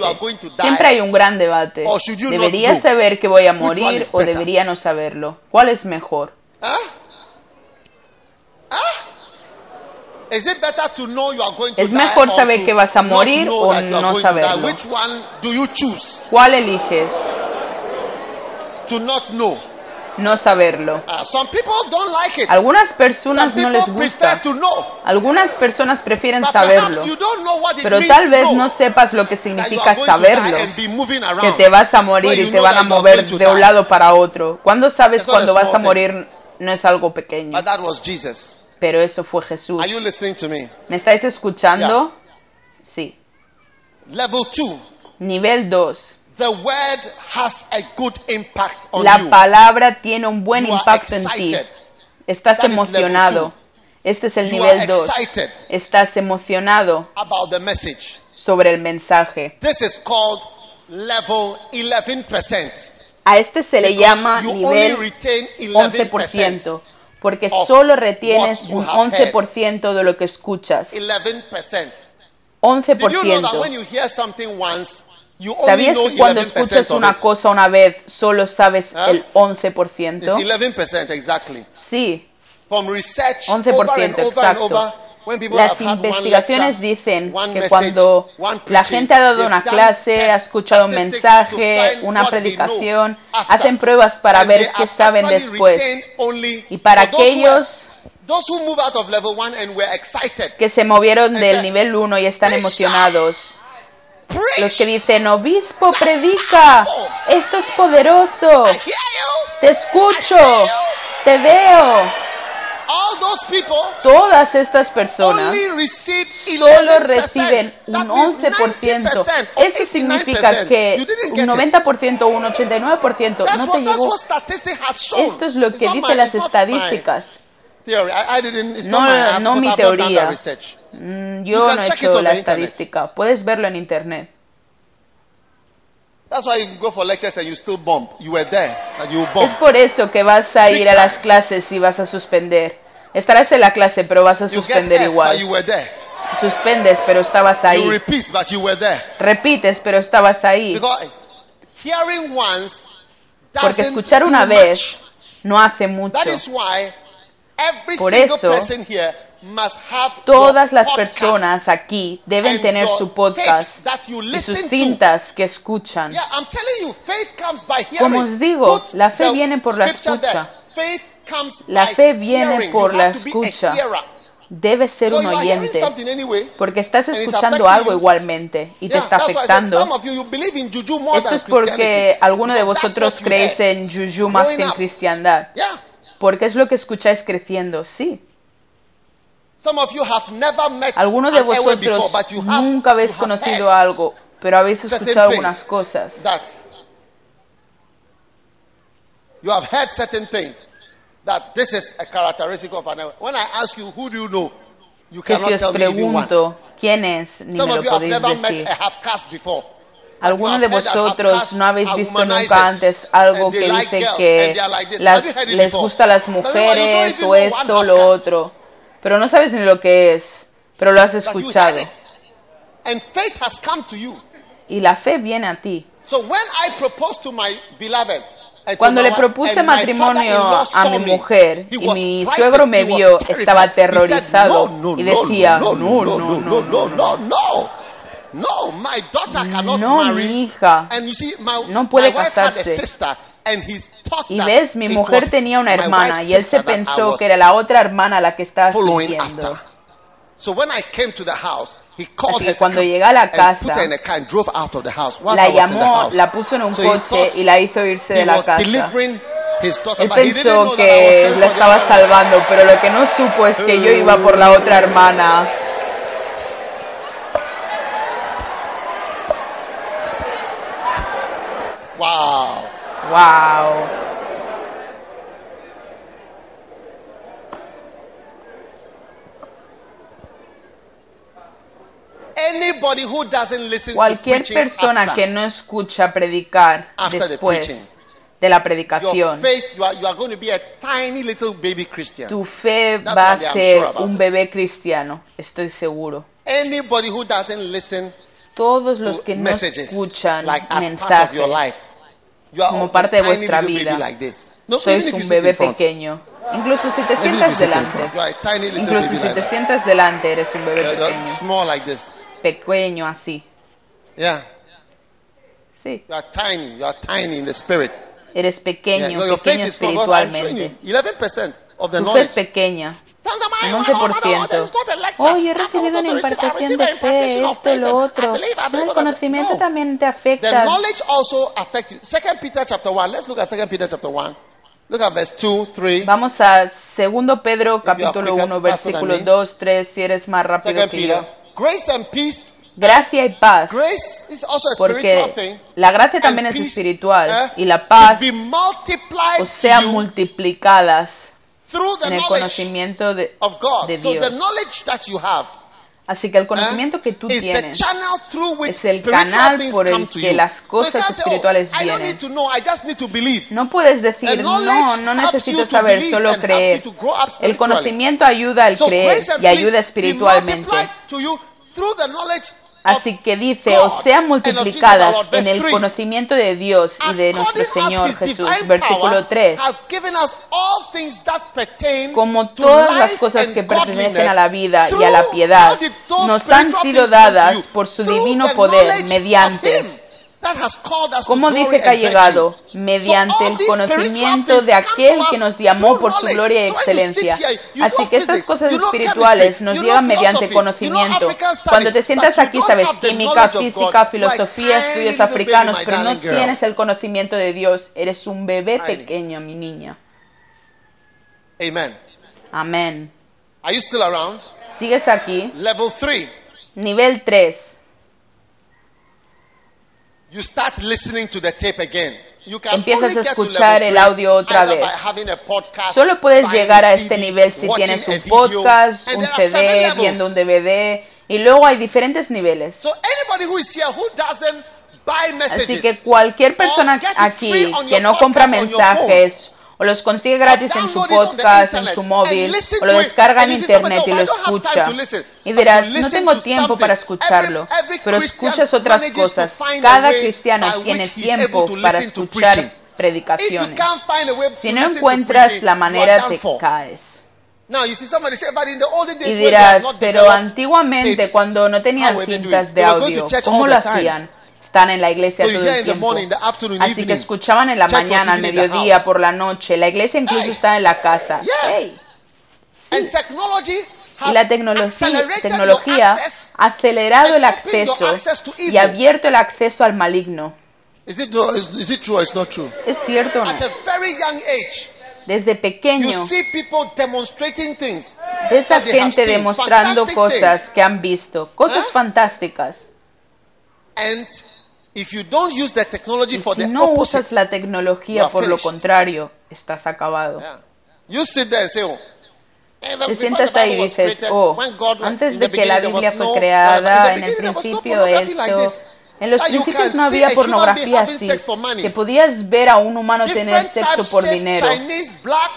Siempre hay un gran debate. ¿Debería saber que voy a morir o debería no saberlo? ¿Cuál es mejor? ¿Es mejor saber que vas a morir o no saberlo? ¿Cuál eliges? No saberlo. Ah, Algunas personas no les gusta. Algunas personas prefieren saberlo. Pero tal vez no sepas lo que significa saberlo. Que te vas a morir y te van a mover de un lado para otro. Cuando sabes cuando vas a morir no es algo pequeño. Pero eso fue Jesús. ¿Me estáis escuchando? Sí. Nivel 2. La palabra tiene un buen impacto en ti. Estás emocionado. Este es el nivel 2. Estás emocionado sobre el mensaje. A este se le llama nivel 11%, porque solo retienes un 11% de lo que escuchas. 11%. ¿Sabías que cuando escuchas una cosa una vez solo sabes el 11%? Sí. 11%, exacto. Las investigaciones dicen que cuando la gente ha dado una clase, ha escuchado un mensaje, una predicación, hacen pruebas para ver qué saben después. Y para aquellos que se movieron del nivel 1 y están emocionados, los que dicen, obispo, predica, esto es poderoso, te escucho, te veo. Todas estas personas solo reciben un 11%. Eso significa que un 90% o un 89% no te llegó. Esto es lo que dicen las estadísticas. No, no mi teoría. Mm, yo no he hecho la estadística. Puedes verlo en internet. Es por eso que vas a ir a las clases y vas a suspender. Estarás en la clase, pero vas a suspender igual. Suspendes, pero estabas ahí. Repites, pero estabas ahí. Porque escuchar una vez no hace mucho. Por eso, Todas las personas aquí deben tener su podcast y sus cintas que escuchan. Como os digo, la fe viene por la escucha. La fe viene por la escucha. Debes ser un oyente, porque estás escuchando algo igualmente y te está afectando. Esto es porque alguno de vosotros creéis en juju más que en cristiandad, porque es lo que escucháis creciendo, sí. Algunos de vosotros nunca habéis conocido algo, pero habéis escuchado algunas cosas. You have heard certain things that this is a characteristic of an When I ask you who do you know, you que si os pregunto quién es, ni me lo podéis decir. ¿Alguno de vosotros no habéis visto nunca antes algo que dice que las, les gusta las mujeres o esto o lo otro? Pero no sabes ni lo que es, pero lo has escuchado. Y la fe viene a ti. Cuando le propuse matrimonio a mi mujer y mi suegro me vio, estaba aterrorizado y decía, no, no, no, no, no, no. No, my daughter cannot no, mi hija and you see, my, no puede casarse. Y ves, mi mujer tenía una hermana y él se pensó que era la otra hermana la que estaba siguiendo. Así que cuando llegué a la casa, la llamó, la puso en un coche y la hizo irse de la casa. Él pensó que la estaba salvando, pero lo que no supo es que yo iba por la otra hermana. Wow. Wow. Anybody who doesn't listen Cualquier persona que no escucha predicar después de la predicación, tu fe va a ser un bebé cristiano, estoy seguro. Anybody who doesn't listen todos los que no escuchan mensajes como parte de vuestra vida. Sois un bebé pequeño. Incluso si te sientas delante. Incluso si te sientas delante, eres un bebé pequeño. Pequeño así. Sí. Eres pequeño, pequeño espiritualmente. Tu fe es pequeña. Un 11%. Oh, yo he recibido una impartación de fe, esto, lo otro. el conocimiento también te afecta. Vamos a 2 Pedro capítulo 1 versículo 2, 3, si eres más rápido que yo. Gracia y paz, porque la gracia también es espiritual eh, y la paz o sea multiplicadas en el conocimiento de, de Dios. Así que el conocimiento que tú tienes es el canal por el que las cosas oh, espirituales vienen. No puedes decir, no, no necesito saber, solo creer. El conocimiento ayuda al creer y ayuda espiritualmente. Así que dice, os sean multiplicadas en el conocimiento de Dios y de nuestro Señor Jesús. Versículo 3. Como todas las cosas que pertenecen a la vida y a la piedad nos han sido dadas por su divino poder mediante ¿Cómo dice que ha llegado? Mediante el conocimiento de aquel que nos llamó por su gloria y excelencia. Así que estas cosas espirituales nos llegan mediante conocimiento. Cuando te sientas aquí sabes química, física, filosofía, estudios africanos, pero no tienes el conocimiento de Dios. Eres un bebé pequeño, mi niña. Amén. ¿Sigues aquí? Nivel 3. Empiezas a escuchar el audio otra vez. Solo puedes llegar a este nivel si tienes un podcast, un CD, viendo un DVD, y luego hay diferentes niveles. Así que cualquier persona aquí que no compra mensajes o los consigue gratis en su podcast, en su móvil, o lo descarga en internet y lo escucha. Y dirás, no tengo tiempo para escucharlo, pero escuchas otras cosas. Cada cristiano tiene tiempo para escuchar predicaciones. Si no encuentras la manera, te caes. Y dirás, pero antiguamente cuando no tenían cintas de audio, ¿cómo lo hacían? Están en la iglesia todo el tiempo. Así que escuchaban en la mañana, al mediodía, por la noche. La iglesia incluso está en la casa. Y la tecnología ha acelerado el acceso y abierto el acceso al maligno. ¿Es cierto o no? Desde pequeño ves a gente demostrando cosas que han visto, cosas fantásticas. Y si no usas la tecnología por lo contrario, estás acabado. Oh, Te sientas ahí y dices, oh, antes de que la Biblia fue creada, en el principio esto, En los principios no había pornografía así, que podías ver a un humano tener sexo por dinero.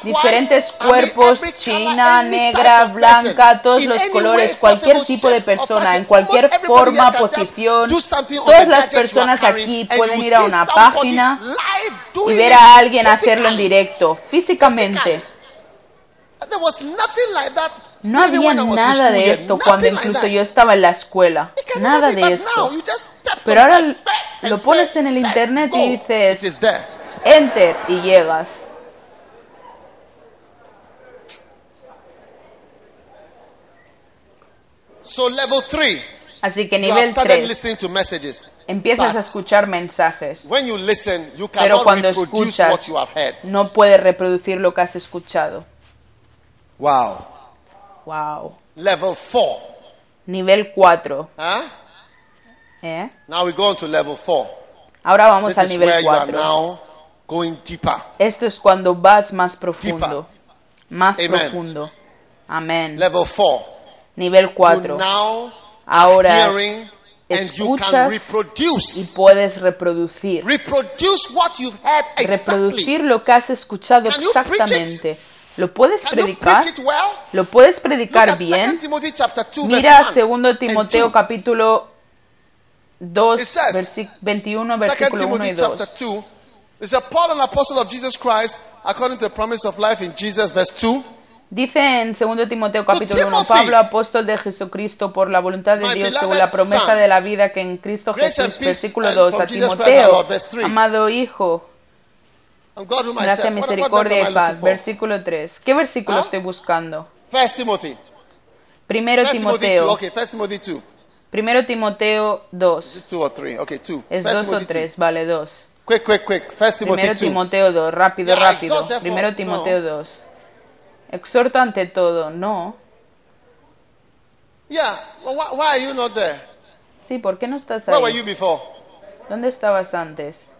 Diferentes cuerpos, china, negra, blanca, todos los colores, cualquier tipo de persona, en cualquier forma, posición. Todas las personas aquí pueden ir a una página y ver a alguien hacerlo en directo, físicamente. No había nada de esto cuando incluso yo estaba en la escuela. Nada de esto. Pero ahora lo pones en el internet y dices, enter y llegas. Así que nivel 3. Empiezas a escuchar mensajes. Pero cuando escuchas, no puedes reproducir lo que has escuchado. Wow. Wow. Level 4. Nivel 4. Huh? ¿Eh? Now we go on to level 4. Ahora vamos This al is nivel where you are 4. now going deeper. Esto es cuando vas más profundo. Más Amen. profundo. Amén. Level 4. Nivel You 4. now Ahora hearing and you can escuchas y reproduce. puedes reproducir. Reproduce what you've heard exactly. Reproducir lo que has escuchado Can you preach exactamente. ¿Lo puedes Can you predicar? preach it well? ¿Lo puedes Look predicar at 2 bien? Timothy chapter 2 Mira verse 1 2 Timoteo and 2. capítulo 2, It says, versi- 21, 2 versículo 1 y Timothy chapter 2. 2. It says, Paul, an apostle of Jesus Christ, according to the promise of life in Jesus, verse 2. Dice en 2 Timoteo capítulo 1, Timothy, Pablo, apóstol de Jesucristo, por la voluntad de Dios, según la promesa de la vida que en Cristo Jesús, versículo and 2, from a Timoteo, Lord, verse 3. amado Hijo, gracia, misericordia y paz, versículo 3. ¿Qué versículo estoy buscando? Primero First Timothy 2. Timoteo, Okay, First Timothy 2. primero Timoteo 2. 2 or 3. Okay, 2. ¿Es First 2 o Timothy 3? Vale, 2. 2. Quick, quick, quick. First Timothy Primero 2. Timoteo 2, rápido, Yeah, rápido. exhort Primero Timoteo 2. Exhorto ante todo, no. Yeah. Well, why, why are you not there? Sí, ¿por qué no estás Where were you ahí? before? ¿Dónde estabas antes?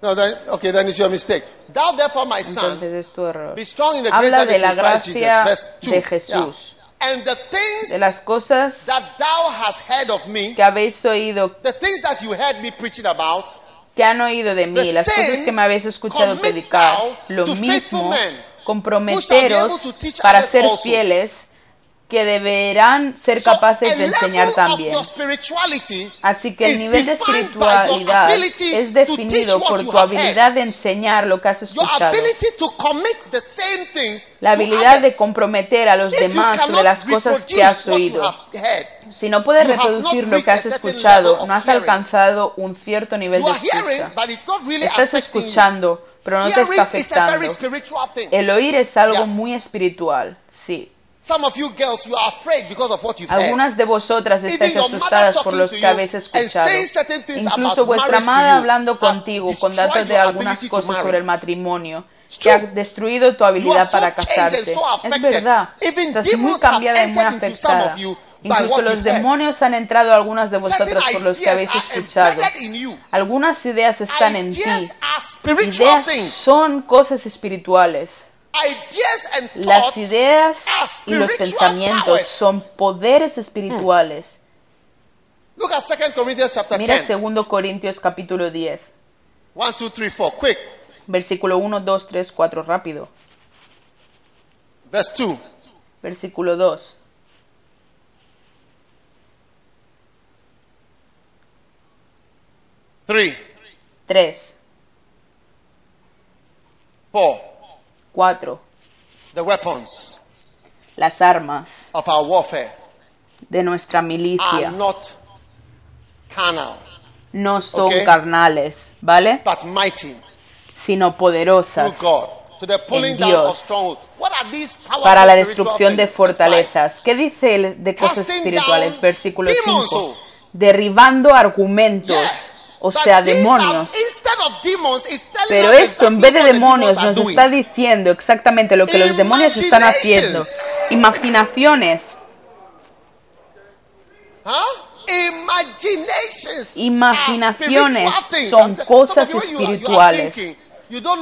No, then, okay, then it's your mistake. Thou therefore, my son, Entonces es tu error. be strong in the Habla de la gracia Verse 2. de Jesús. Yeah. And the things De las cosas that thou hast heard of me, que habéis oído, the things that you heard me preaching about, que han oído de mí, The las cosas que me habéis escuchado predicar, lo to mismo, comprometeros para ser fieles, que deberán ser capaces de enseñar también. Así que el nivel de espiritualidad es definido por tu habilidad de enseñar lo que has escuchado. La habilidad de comprometer a los demás sobre las cosas que has oído. Si no puedes reproducir lo que has escuchado, no has alcanzado un cierto nivel de escucha. Estás escuchando, pero no te está afectando. El oír es algo muy espiritual, sí. Some of you girls, you are afraid because of what you've heard. Algunas de vosotras estáis asustadas por los que you habéis escuchado. Incluso about vuestra madre hablando contigo con datos de algunas cosas sobre el matrimonio, que ha destruido tu habilidad para casarte. Es verdad, estás muy cambiada y muy afectada. Incluso los demonios han entrado a algunas de vosotras por los que habéis escuchado. Algunas ideas están en ti. Ideas son cosas espirituales. Las ideas y los pensamientos son poderes espirituales. Look at 2 Corinthians chapter Mira 10. 2 Corintios capítulo 10, 1, 2, 3, 4. Quick. versículo 1, 2, 3, 4, rápido. Verse 2. Versículo 2. Three, 3, four. 4. The weapons Las armas of our warfare de nuestra are milicia not carnal, no son carnales, ¿vale? but mighty Sino through poderosas God. To the pulling Dios. of strongholds. What are these powerful para la spiritual destrucción de things? Verse fortalezas. ¿Qué dice el de cosas Casting espirituales? Versículo demons, 5. oh. Derribando argumentos. Yeah. O sea, are- demonios. Pero esto en vez de demonios nos está diciendo exactamente lo que los demonios están haciendo. Imaginaciones. Imaginaciones son cosas espirituales.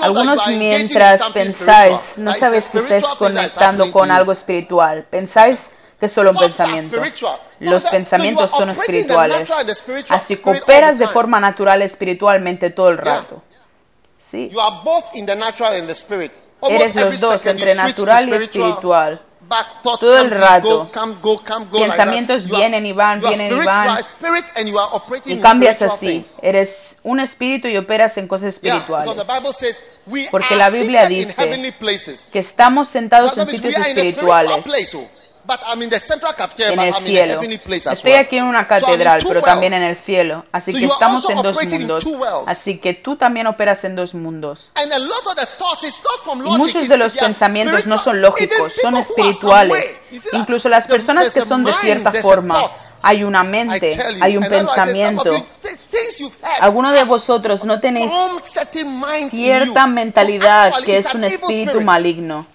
Algunos mientras pensáis, no That is a sabes que estáis conectando con algo espiritual. Pensáis que solo un pensamiento. Los pensamientos son espirituales. Así que operas de forma natural espiritualmente todo el rato. Sí. Eres los dos, entre natural y espiritual. Todo el rato. Pensamientos vienen y van, vienen y van. Y cambias así. Eres un espíritu y operas en cosas espirituales. Porque la Biblia dice que estamos sentados en sitios espirituales en el cielo. Estoy aquí en una catedral, pero también en el cielo. Así que estamos en dos mundos. Así que tú también operas en dos mundos. Y muchos de los pensamientos no son lógicos, son espirituales. Incluso las personas que son de cierta forma. Hay una mente, hay un pensamiento. Algunos de vosotros no tenéis cierta mentalidad que es un espíritu maligno.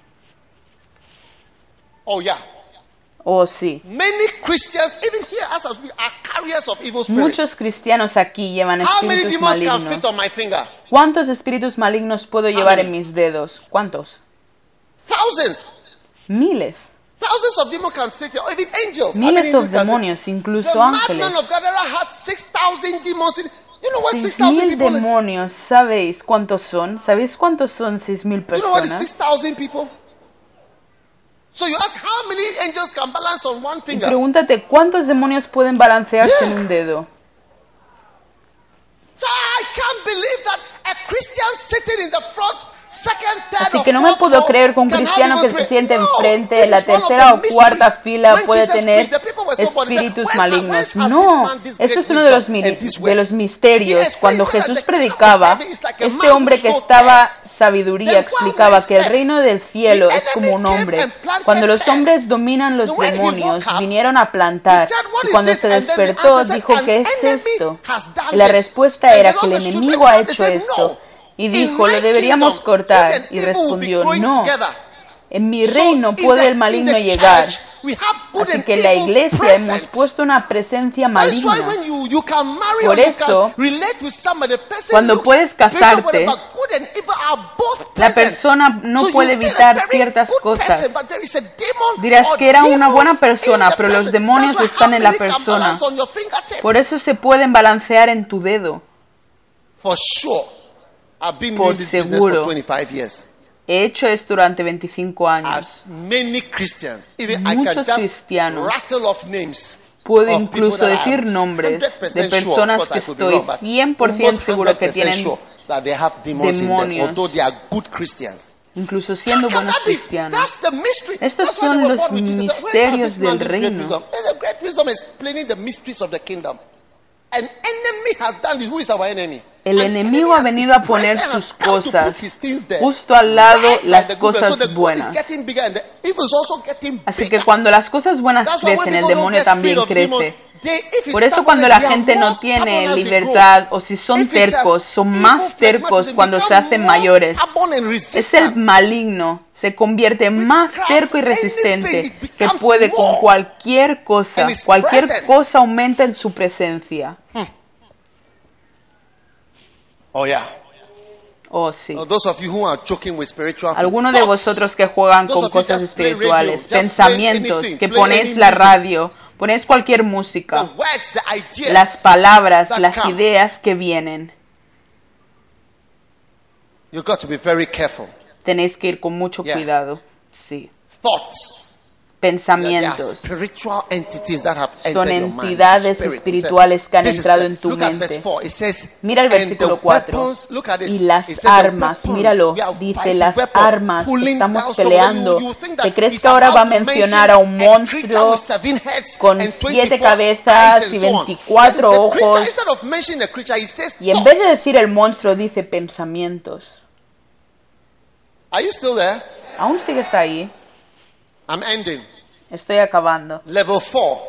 Oh, yeah. Oh, sí. Muchos cristianos aquí llevan espíritus malignos. ¿Cuántos espíritus malignos puedo llevar en mis dedos? ¿Cuántos? Miles. Miles de demonios, incluso ángeles. Seis mil demonios, ¿sabéis cuántos son? ¿Sabéis cuántos son seis mil personas? Y pregúntate cuántos demonios pueden balancearse en un dedo. So I can't believe that Así que no me puedo creer que un cristiano que se siente enfrente en la tercera o cuarta fila puede tener espíritus malignos. No, esto es uno de los, de los misterios. Cuando Jesús predicaba, este hombre que estaba sabiduría explicaba que el reino del cielo es como un hombre. Cuando los hombres dominan los demonios, vinieron a plantar. Y cuando se despertó, dijo, ¿qué es esto? Y la respuesta era que el enemigo ha hecho esto. Y dijo, lo deberíamos cortar. Y respondió, no, en mi reino puede el maligno llegar. Así que en la iglesia hemos puesto una presencia maligna. Por eso, cuando puedes casarte, la persona no puede evitar ciertas cosas. Dirás que era una buena persona, pero los demonios están en la persona. Por eso se pueden balancear en tu dedo. Por seguro. He hecho esto durante 25 años. Muchos cristianos puedo incluso decir nombres de personas que estoy 100% seguro que tienen demonios, incluso siendo buenos cristianos. Estos son los misterios del reino. El enemigo ha venido a poner sus cosas justo al lado las cosas buenas. Así que cuando las cosas buenas crecen, el demonio también crece. Por eso cuando la gente no tiene libertad o si son tercos, son más tercos cuando se hacen mayores. Es el maligno, se convierte más terco y resistente que puede con cualquier cosa. Cualquier cosa aumenta en su presencia. Hmm. Oh, yeah. Oh, sí. Algunos de vosotros que juegan con cosas espirituales, pensamientos, que ponéis la radio, ponéis cualquier música, las palabras, las ideas que vienen. Tenéis que ir con mucho cuidado. Sí pensamientos. Son entidades espirituales que han entrado en tu mente. Mira el versículo 4. Y las armas, míralo, dice las armas, estamos peleando. ¿Te crees que ahora va a mencionar a un monstruo con siete cabezas y 24 ojos? Y en vez de decir el monstruo, dice pensamientos. ¿Aún sigues ahí? I'm ending. Estoy acabando. Level 4.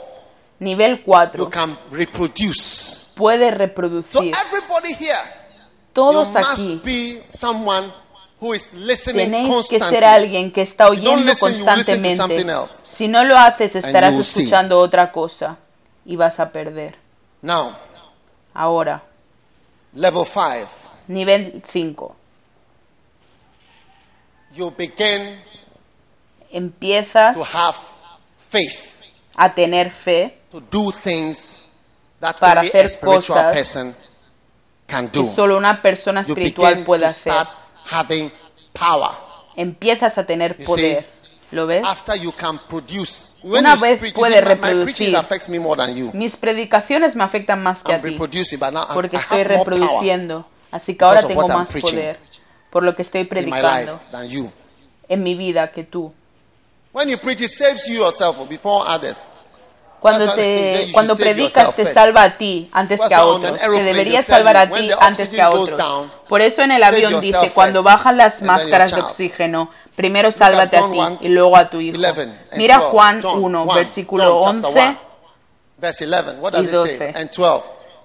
Nivel 4. You can reproduce. Puede reproducir. So everybody here, Todos you aquí. Must be someone who is listening Tenéis que ser alguien que está oyendo listen, constantemente. Si no lo haces, estarás escuchando see. otra cosa y vas a perder. Now, Ahora. Level 5. Nivel 5. You begin empiezas a tener fe para hacer cosas que solo una persona espiritual puede hacer. Empiezas a tener poder. ¿Lo ves? Una vez puedes reproducir. Mis predicaciones me afectan más que a ti, porque estoy reproduciendo. Así que ahora tengo más poder por lo que estoy predicando en mi vida que tú. Cuando, te, cuando predicas te salva a ti antes que a otros. Te deberías salvar a ti antes que a otros. Por eso en el avión dice, cuando bajan las máscaras de oxígeno, primero sálvate a ti y luego a tu hijo. Mira Juan 1, versículo 11 y 12.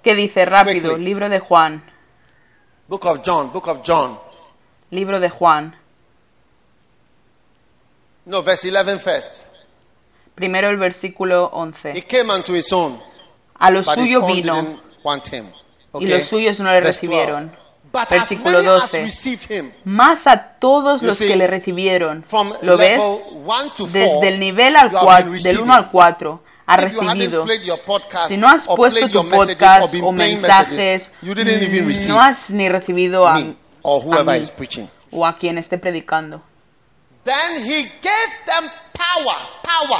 ¿Qué dice rápido? Libro de Juan. Book of John, Book of John. Libro de Juan. No, verse 11 first. Primero el versículo 11. He came unto his own, a lo suyo vino y los suyos no le recibieron. Versículo 12. Más a todos los que le recibieron. ¿Lo ves? Desde el nivel al del 1 al 4 ha recibido. Si no has puesto tu podcast o mensajes, no has ni recibido a, mí o a quien esté predicando.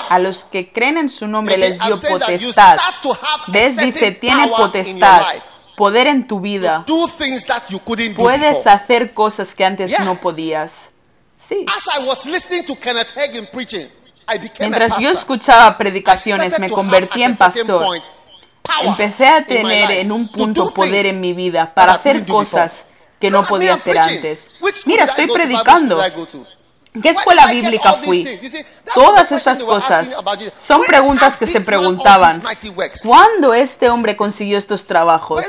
A los que creen en su nombre les dio potestad. ¿Ves? Dice, tiene potestad, poder en tu vida. Puedes hacer cosas que antes no podías. Sí. Mientras yo escuchaba predicaciones, me convertí en pastor. Empecé a tener en un punto poder en mi vida para hacer cosas que no podía hacer antes. Mira, estoy predicando. ¿Qué escuela bíblica fui? Todas estas cosas son preguntas que se preguntaban. ¿Cuándo este hombre consiguió estos trabajos?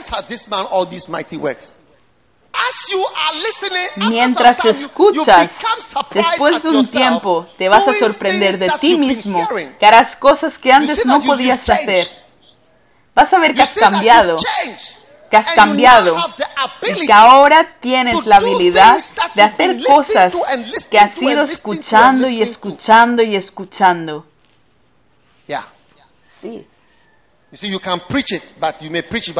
Mientras escuchas, después de un tiempo, te vas a sorprender de ti mismo que harás cosas que antes no podías hacer. Vas a ver que has cambiado, que has cambiado y que ahora tienes la habilidad de hacer cosas que has ido escuchando y escuchando y escuchando. Sí.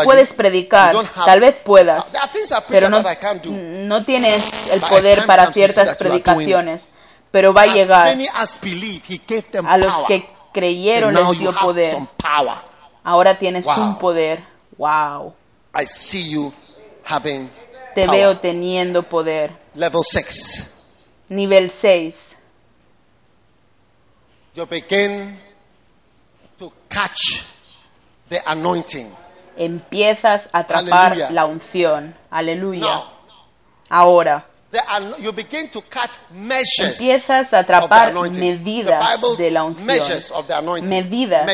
Puedes predicar, tal vez puedas, pero no, no tienes el poder para ciertas predicaciones, pero va a llegar. A los que creyeron les dio poder. Ahora tienes un poder. Wow. Te veo teniendo poder. Nivel 6. You begin to catch Empiezas a atrapar la unción. Aleluya. Ahora. Empiezas a atrapar medidas de la unción. Medidas.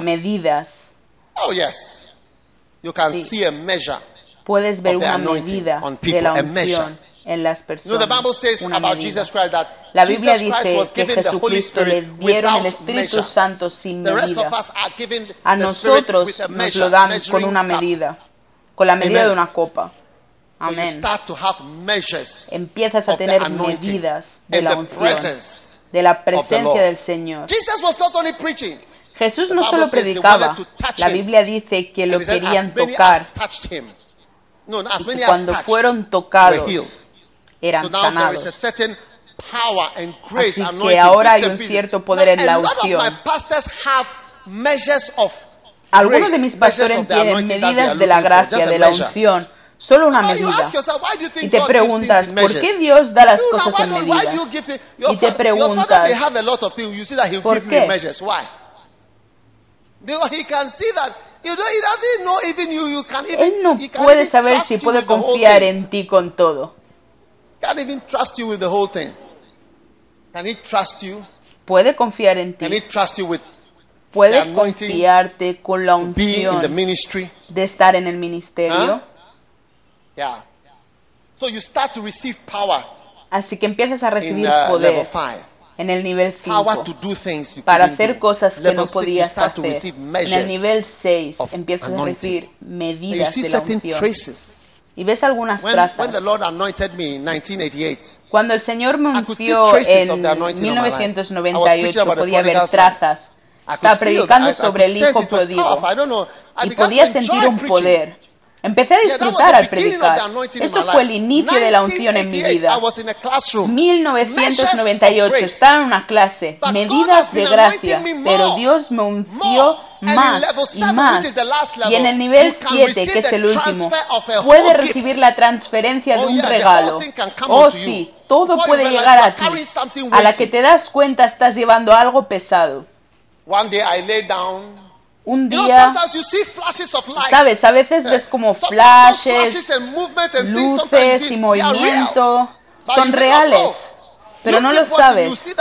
Medidas. Oh, yes. You can see a measure Puedes ver una medida de la unción en las personas. La Biblia dice que Jesucristo le dieron el Espíritu Santo sin medida. A nosotros nos lo dan con una medida, con la medida de una copa. Amén. Empiezas a tener medidas de la unción, de la presencia del Señor. Jesús no solo predicaba, la Biblia dice que lo querían tocar. Y cuando fueron tocados, eran sanados. Así que ahora hay un cierto poder en la unción. Algunos de mis pastores tienen medidas de la gracia, de la unción, solo una medida. Y te preguntas, ¿por qué Dios da las cosas en medidas? Y te preguntas, ¿por qué? Él no puede saber si puede confiar en ti con todo. Can't even trust you with the whole thing. Can he trust you? Puede confiar en ti. Can he trust you with Puede confiarte con la unción de estar en el ministerio. Así que empiezas a recibir uh, poder en el nivel 5 para hacer cosas que no podías hacer. En el nivel 6 empiezas a recibir medidas de la unción. Y ves algunas trazas. Cuando el Señor me unció en 1998, podía ver trazas. Estaba predicando sobre el hijo pródigo y podía sentir un poder. Empecé a disfrutar al predicar. Eso fue el inicio de la unción en mi vida. 1998 estaba en una clase, medidas de gracia, pero Dios me unció más y más. Y en el nivel 7, que es el último, puede recibir la transferencia de un regalo. Oh sí, todo puede llegar a ti. A la que te das cuenta estás llevando algo pesado. Un día, sabes, a veces ves como flashes, luces y movimiento. Son reales pero no lo sabes. Si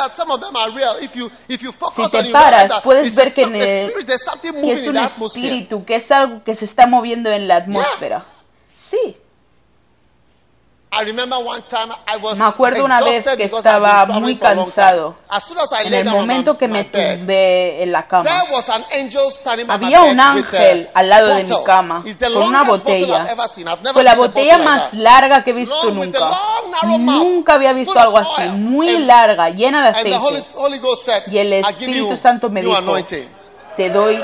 te paras, puedes ver que, que es un espíritu, que es algo que se está moviendo en la atmósfera. Sí. Me acuerdo una vez que estaba muy cansado. En el momento que me tumbé en la cama, había un ángel al lado de mi cama con una botella. Fue la botella más larga que he visto nunca. Nunca había visto algo así, muy larga, llena de aceite. Y el Espíritu Santo me dijo, te doy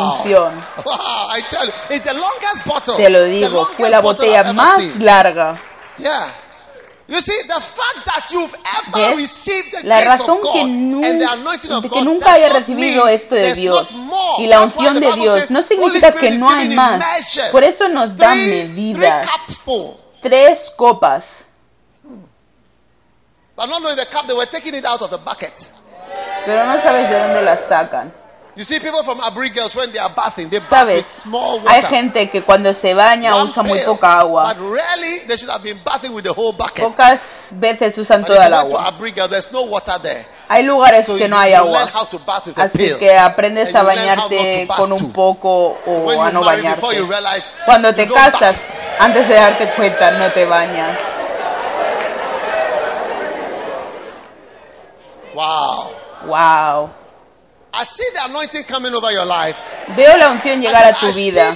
unción. Te lo digo, fue la botella más larga. ¿Ves? La razón que, que nunca haya recibido esto de Dios y la unción de Dios no significa que no hay más. Por eso nos dan medidas. Tres copas. Pero no sabes de dónde las sacan. Sabes, hay gente que cuando se baña usa muy poca agua. Pocas veces usan toda el agua. Hay lugares que no hay agua. Así que aprendes a bañarte con un poco o a no bañarte. Cuando te casas, antes de darte cuenta, no te bañas. Wow. Wow. Veo la unción llegar a tu vida.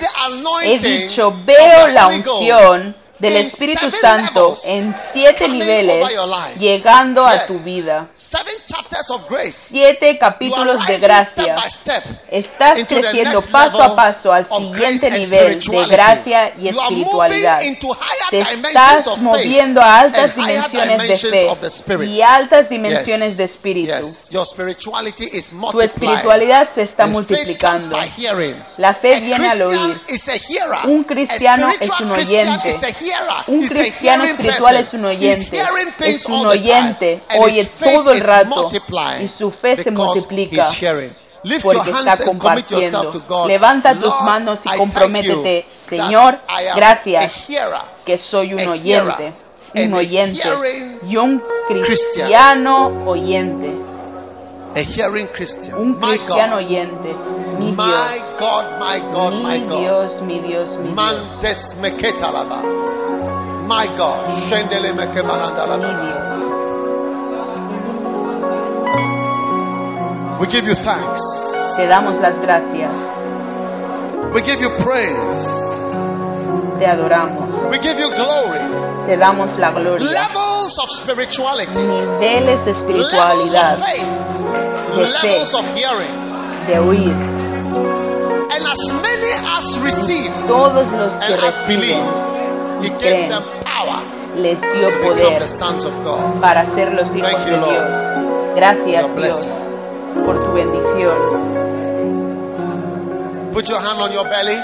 He dicho, veo la unción del Espíritu Santo en siete niveles llegando a tu vida. Siete capítulos de gracia. Estás creciendo paso a paso al siguiente nivel de gracia y espiritualidad. Te estás moviendo a altas dimensiones de fe y altas dimensiones de espíritu. Tu espiritualidad se está multiplicando. La fe viene al oír. Un cristiano es un oyente. Un cristiano espiritual es un oyente, es un oyente, oye todo el rato y su fe se multiplica porque está compartiendo. Levanta tus manos y comprométete, Señor, gracias que soy un oyente, un oyente y un cristiano oyente. Un cristiano oyente. Mi Dios. Mi Dios, mi Dios, mi Dios. My God. We give you thanks. Te damos las gracias. We give you praise. Te adoramos. We give you glory. Te damos la gloria. Levels of spirituality. Niveles de espiritualidad. De fe. De oír. And as many as received todos los que and as les dio poder para ser los hijos de Dios. Gracias Dios por tu bendición. Put your hand on your belly.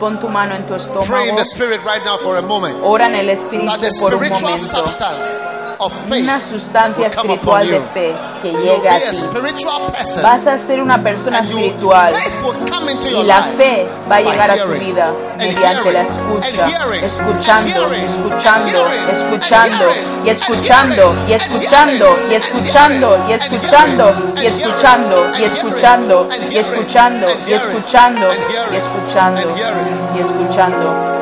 Pon tu mano en tu estómago. Pray in the spirit right now for a moment. Ora en el espíritu por un momento una sustancia espiritual de fe que llegue a ti. Vas a ser una persona espiritual y la fe va a llegar a tu vida mediante la escucha, escuchando, escuchando, escuchando y escuchando y escuchando y escuchando y escuchando y escuchando y escuchando y escuchando y escuchando y escuchando y escuchando.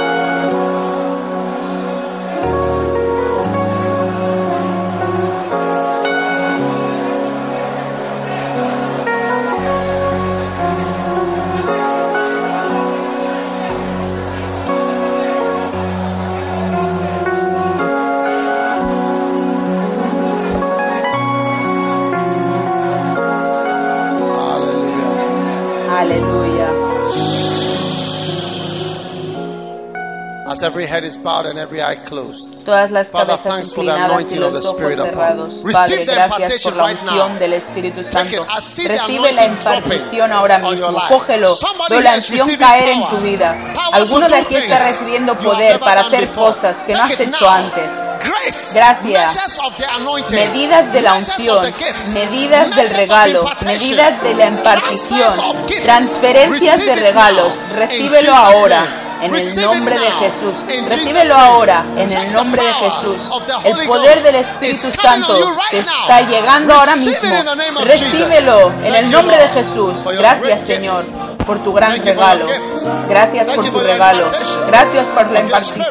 Todas las cabezas inclinadas y los ojos cerrados. Padre, gracias por la unción del Espíritu Santo. Recibe la impartición ahora mismo. Cógelo. Veo la unción caer en tu vida. Alguno de aquí está recibiendo poder para hacer cosas que no has hecho antes. Gracias. Medidas de la unción, medidas del regalo, medidas de la impartición, transferencias de regalos. Recíbelo ahora en el nombre de Jesús. Recíbelo ahora en el nombre de Jesús. El poder del Espíritu Santo te está llegando ahora mismo. Recíbelo en el nombre de Jesús. Gracias Señor por tu gran regalo. Gracias por tu regalo. Gracias por la impartición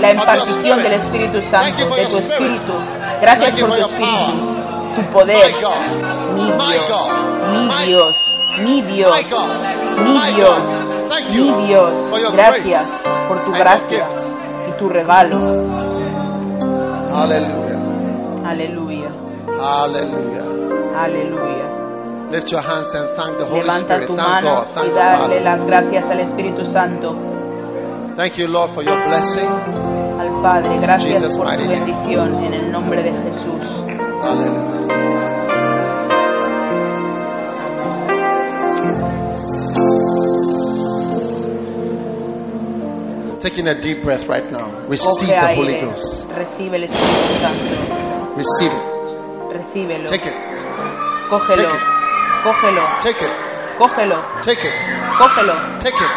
la impartición del Espíritu Santo, de tu Espíritu. Gracias por tu Espíritu, tu poder. Mi Dios, mi Dios, mi Dios, mi Dios, mi Dios. Gracias por tu gracia y tu regalo. Aleluya. Aleluya. Aleluya. Aleluya. Levanta tu mano y darle las gracias al Espíritu Santo. Thank you, Lord, for your blessing. Al Padre, gracias por tu bendición en el nombre de Jesús. Taking a deep breath right now. Receive the Holy Ghost. Recibe el Espíritu Santo. Receive it. Recíbelo. Take it. Cógelo. Take it. Cógelo. Take it. Cógelo. Take it. Cógelo. Take it.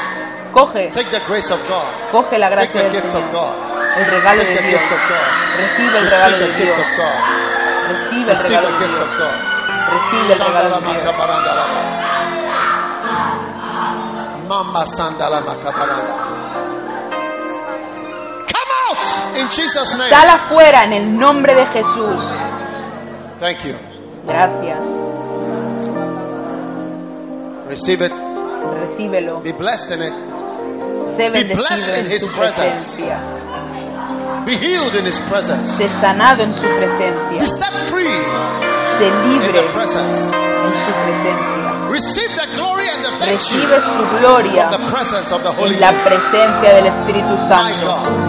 Coge. Take the grace of God. Coge la gracia Take the del gift Señor. of God. El regalo Take de the Dios. gift of God. Recibe el Receive regalo the de gift Dios. of God. Recibe el Receive regalo the de gift of Dios. God. Recibe el regalo de Dios. Mamba sandala makabaranda. In Jesus name. Sal afuera en el nombre de Jesús. Thank you. Gracias. Receive it. Recíbelo. Be blessed in it. Sé Be blessed bendecido in en His su presencia. Be healed in His presence. Sé sanado en su Be presencia. set free Sé in libre the presence. en su presencia. Receive the glory and the Recibe su of gloria the presence of the Holy en la presencia del Espíritu Santo.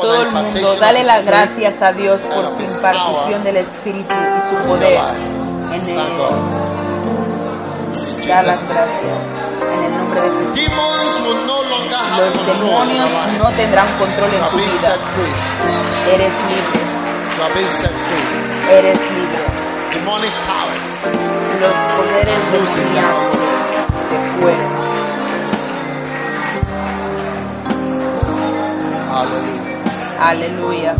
Todo el mundo, dale las gracias a Dios por su impartición del Espíritu y su poder. En Thank el, dar las gracias. En el nombre de Jesús. Los demonios no tendrán control en tu vida. Eres libre. Eres libre. Los poderes demoníacos se fueron. Aleluya.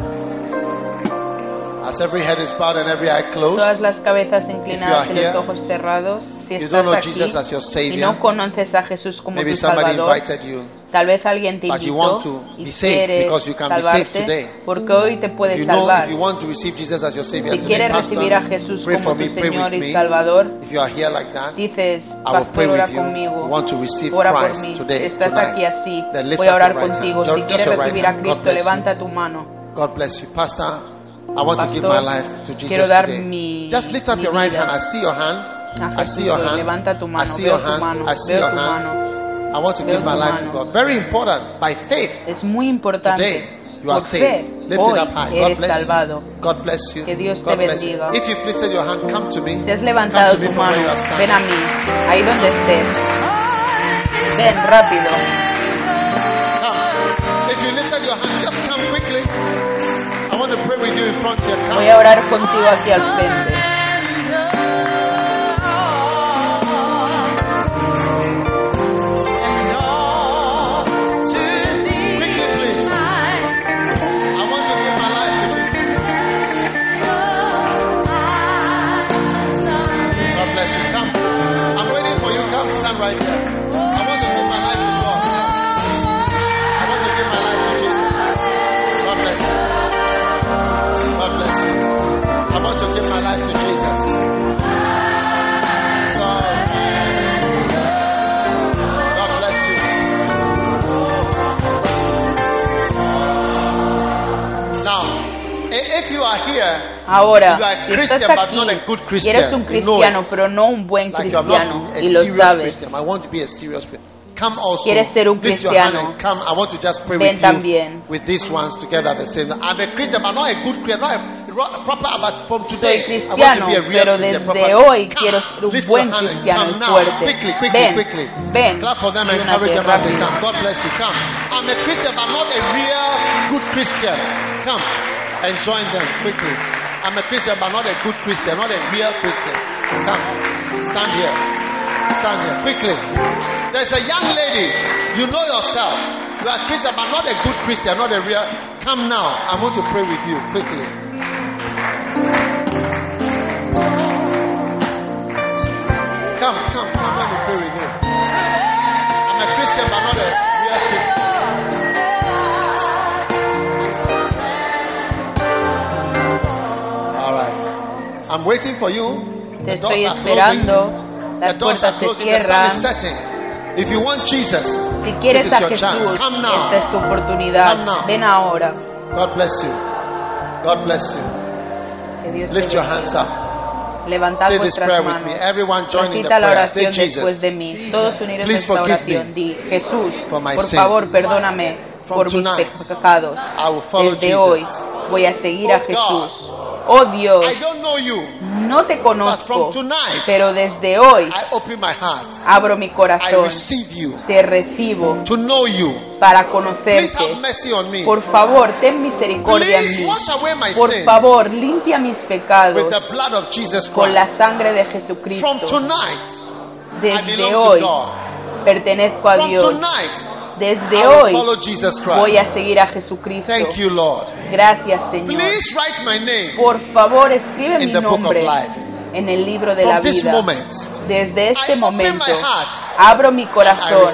As every head is bowed and every eye closed. Todas las cabezas inclinadas y los here, ojos cerrados. Si estás aquí y no conoces a Jesús como Maybe tu somebody Salvador, invited you. Tal vez alguien te invitó y quieres salvarte porque hoy te puedes salvar. Si quieres recibir a Jesús como tu Señor y. Salvador, dices, I Pastor, ora conmigo, ora por mí. Si estás aquí así, voy a orar contigo. Si quieres recibir a Cristo, levanta tu mano. God bless you. Pastor, I want to give Pastor, my life to Jesus quiero dar today. mi- Just lift up your right hand. I see your hand. I see your hand. levanta tu I mano, see veo your tu hand. mano, I see your hand. I want to give my life to. God. Very important. By faith, Es muy importante. today you are saved. Lift hoy it up high. God eres bless salvado. you. God bless you. Que Dios God te bless you. bendiga. If you've lifted your hand, come to me. Si has levantado Come to tu mano, ven a mí, ahí donde estés. Ven rápido. Come. If you lifted your hand, just come quickly. I want to pray with you in front here. Come. Voy a orar contigo aquí al frente. Ahora, si estás aquí y eres un cristiano, pero no un buen cristiano, y lo sabes, quieres ser un cristiano, ven también. Soy cristiano, pero desde hoy quiero ser un buen cristiano y fuerte. Ven, ven. God bless you. Come. I'm a Christian, but not a real good Christian. Come and join them quickly. I'm a Christian, but not a good Christian, not a real Christian. Come, stand here. Stand here quickly. There's a young lady. You know yourself. You are a Christian, but not a good Christian, not a real. Come now. I want to pray with you quickly. I'm waiting for you. Te estoy esperando. Las puertas se cierran. If you want Jesus, si quieres a Jesús, esta es tu oportunidad. Ven ahora. God bless you. God bless you. Lift your hands up. Levantad vuestras manos. Recita la oración después de mí. Todos unidos en esta oración. Di, Jesús, por favor, perdóname por mis pecados. Desde hoy voy a seguir a Jesús. Oh Dios, no te conozco, pero desde hoy abro mi corazón, te recibo para conocerte. Por favor, ten misericordia en mí. Por favor, limpia mis pecados con la sangre de Jesucristo. Desde hoy pertenezco a Dios. Desde hoy voy a seguir a Jesucristo. Gracias, Señor. Por favor, escribe mi nombre en el libro de la vida. Desde este momento abro mi corazón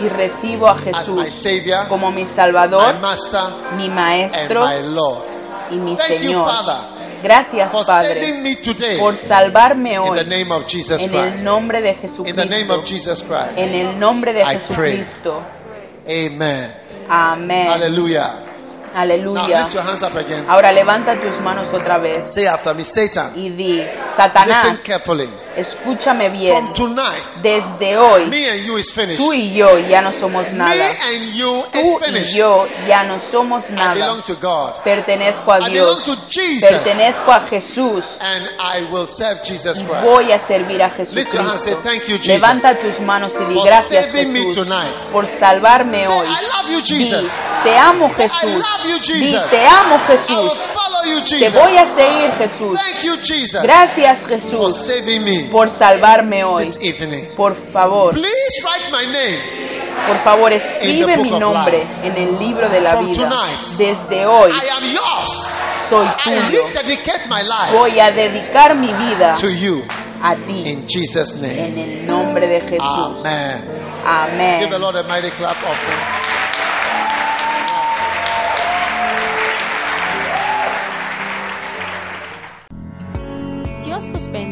y recibo a Jesús como mi Salvador, mi Maestro y mi Señor. Gracias, Padre, por salvarme hoy en el nombre de Jesucristo. En el nombre de Jesucristo. Amen. Amén. Aleluya. Aleluya. Ahora levanta tus manos otra vez. Y di, Satanás, escúchame bien. Desde hoy, tú y yo ya no somos nada. Tú y yo ya no somos nada. Pertenezco a Dios. Pertenezco a Jesús. Voy a servir a Jesucristo. Levanta tus manos y di gracias Jesús por salvarme hoy. Di, te amo Jesús. Di, te amo Jesús. Te voy a seguir Jesús. Gracias Jesús por salvarme hoy. Por favor. Por favor, escribe mi nombre en el libro de la vida. Desde hoy soy tuyo. Voy a dedicar mi vida a ti. En el nombre de Jesús. Amén. los bendiga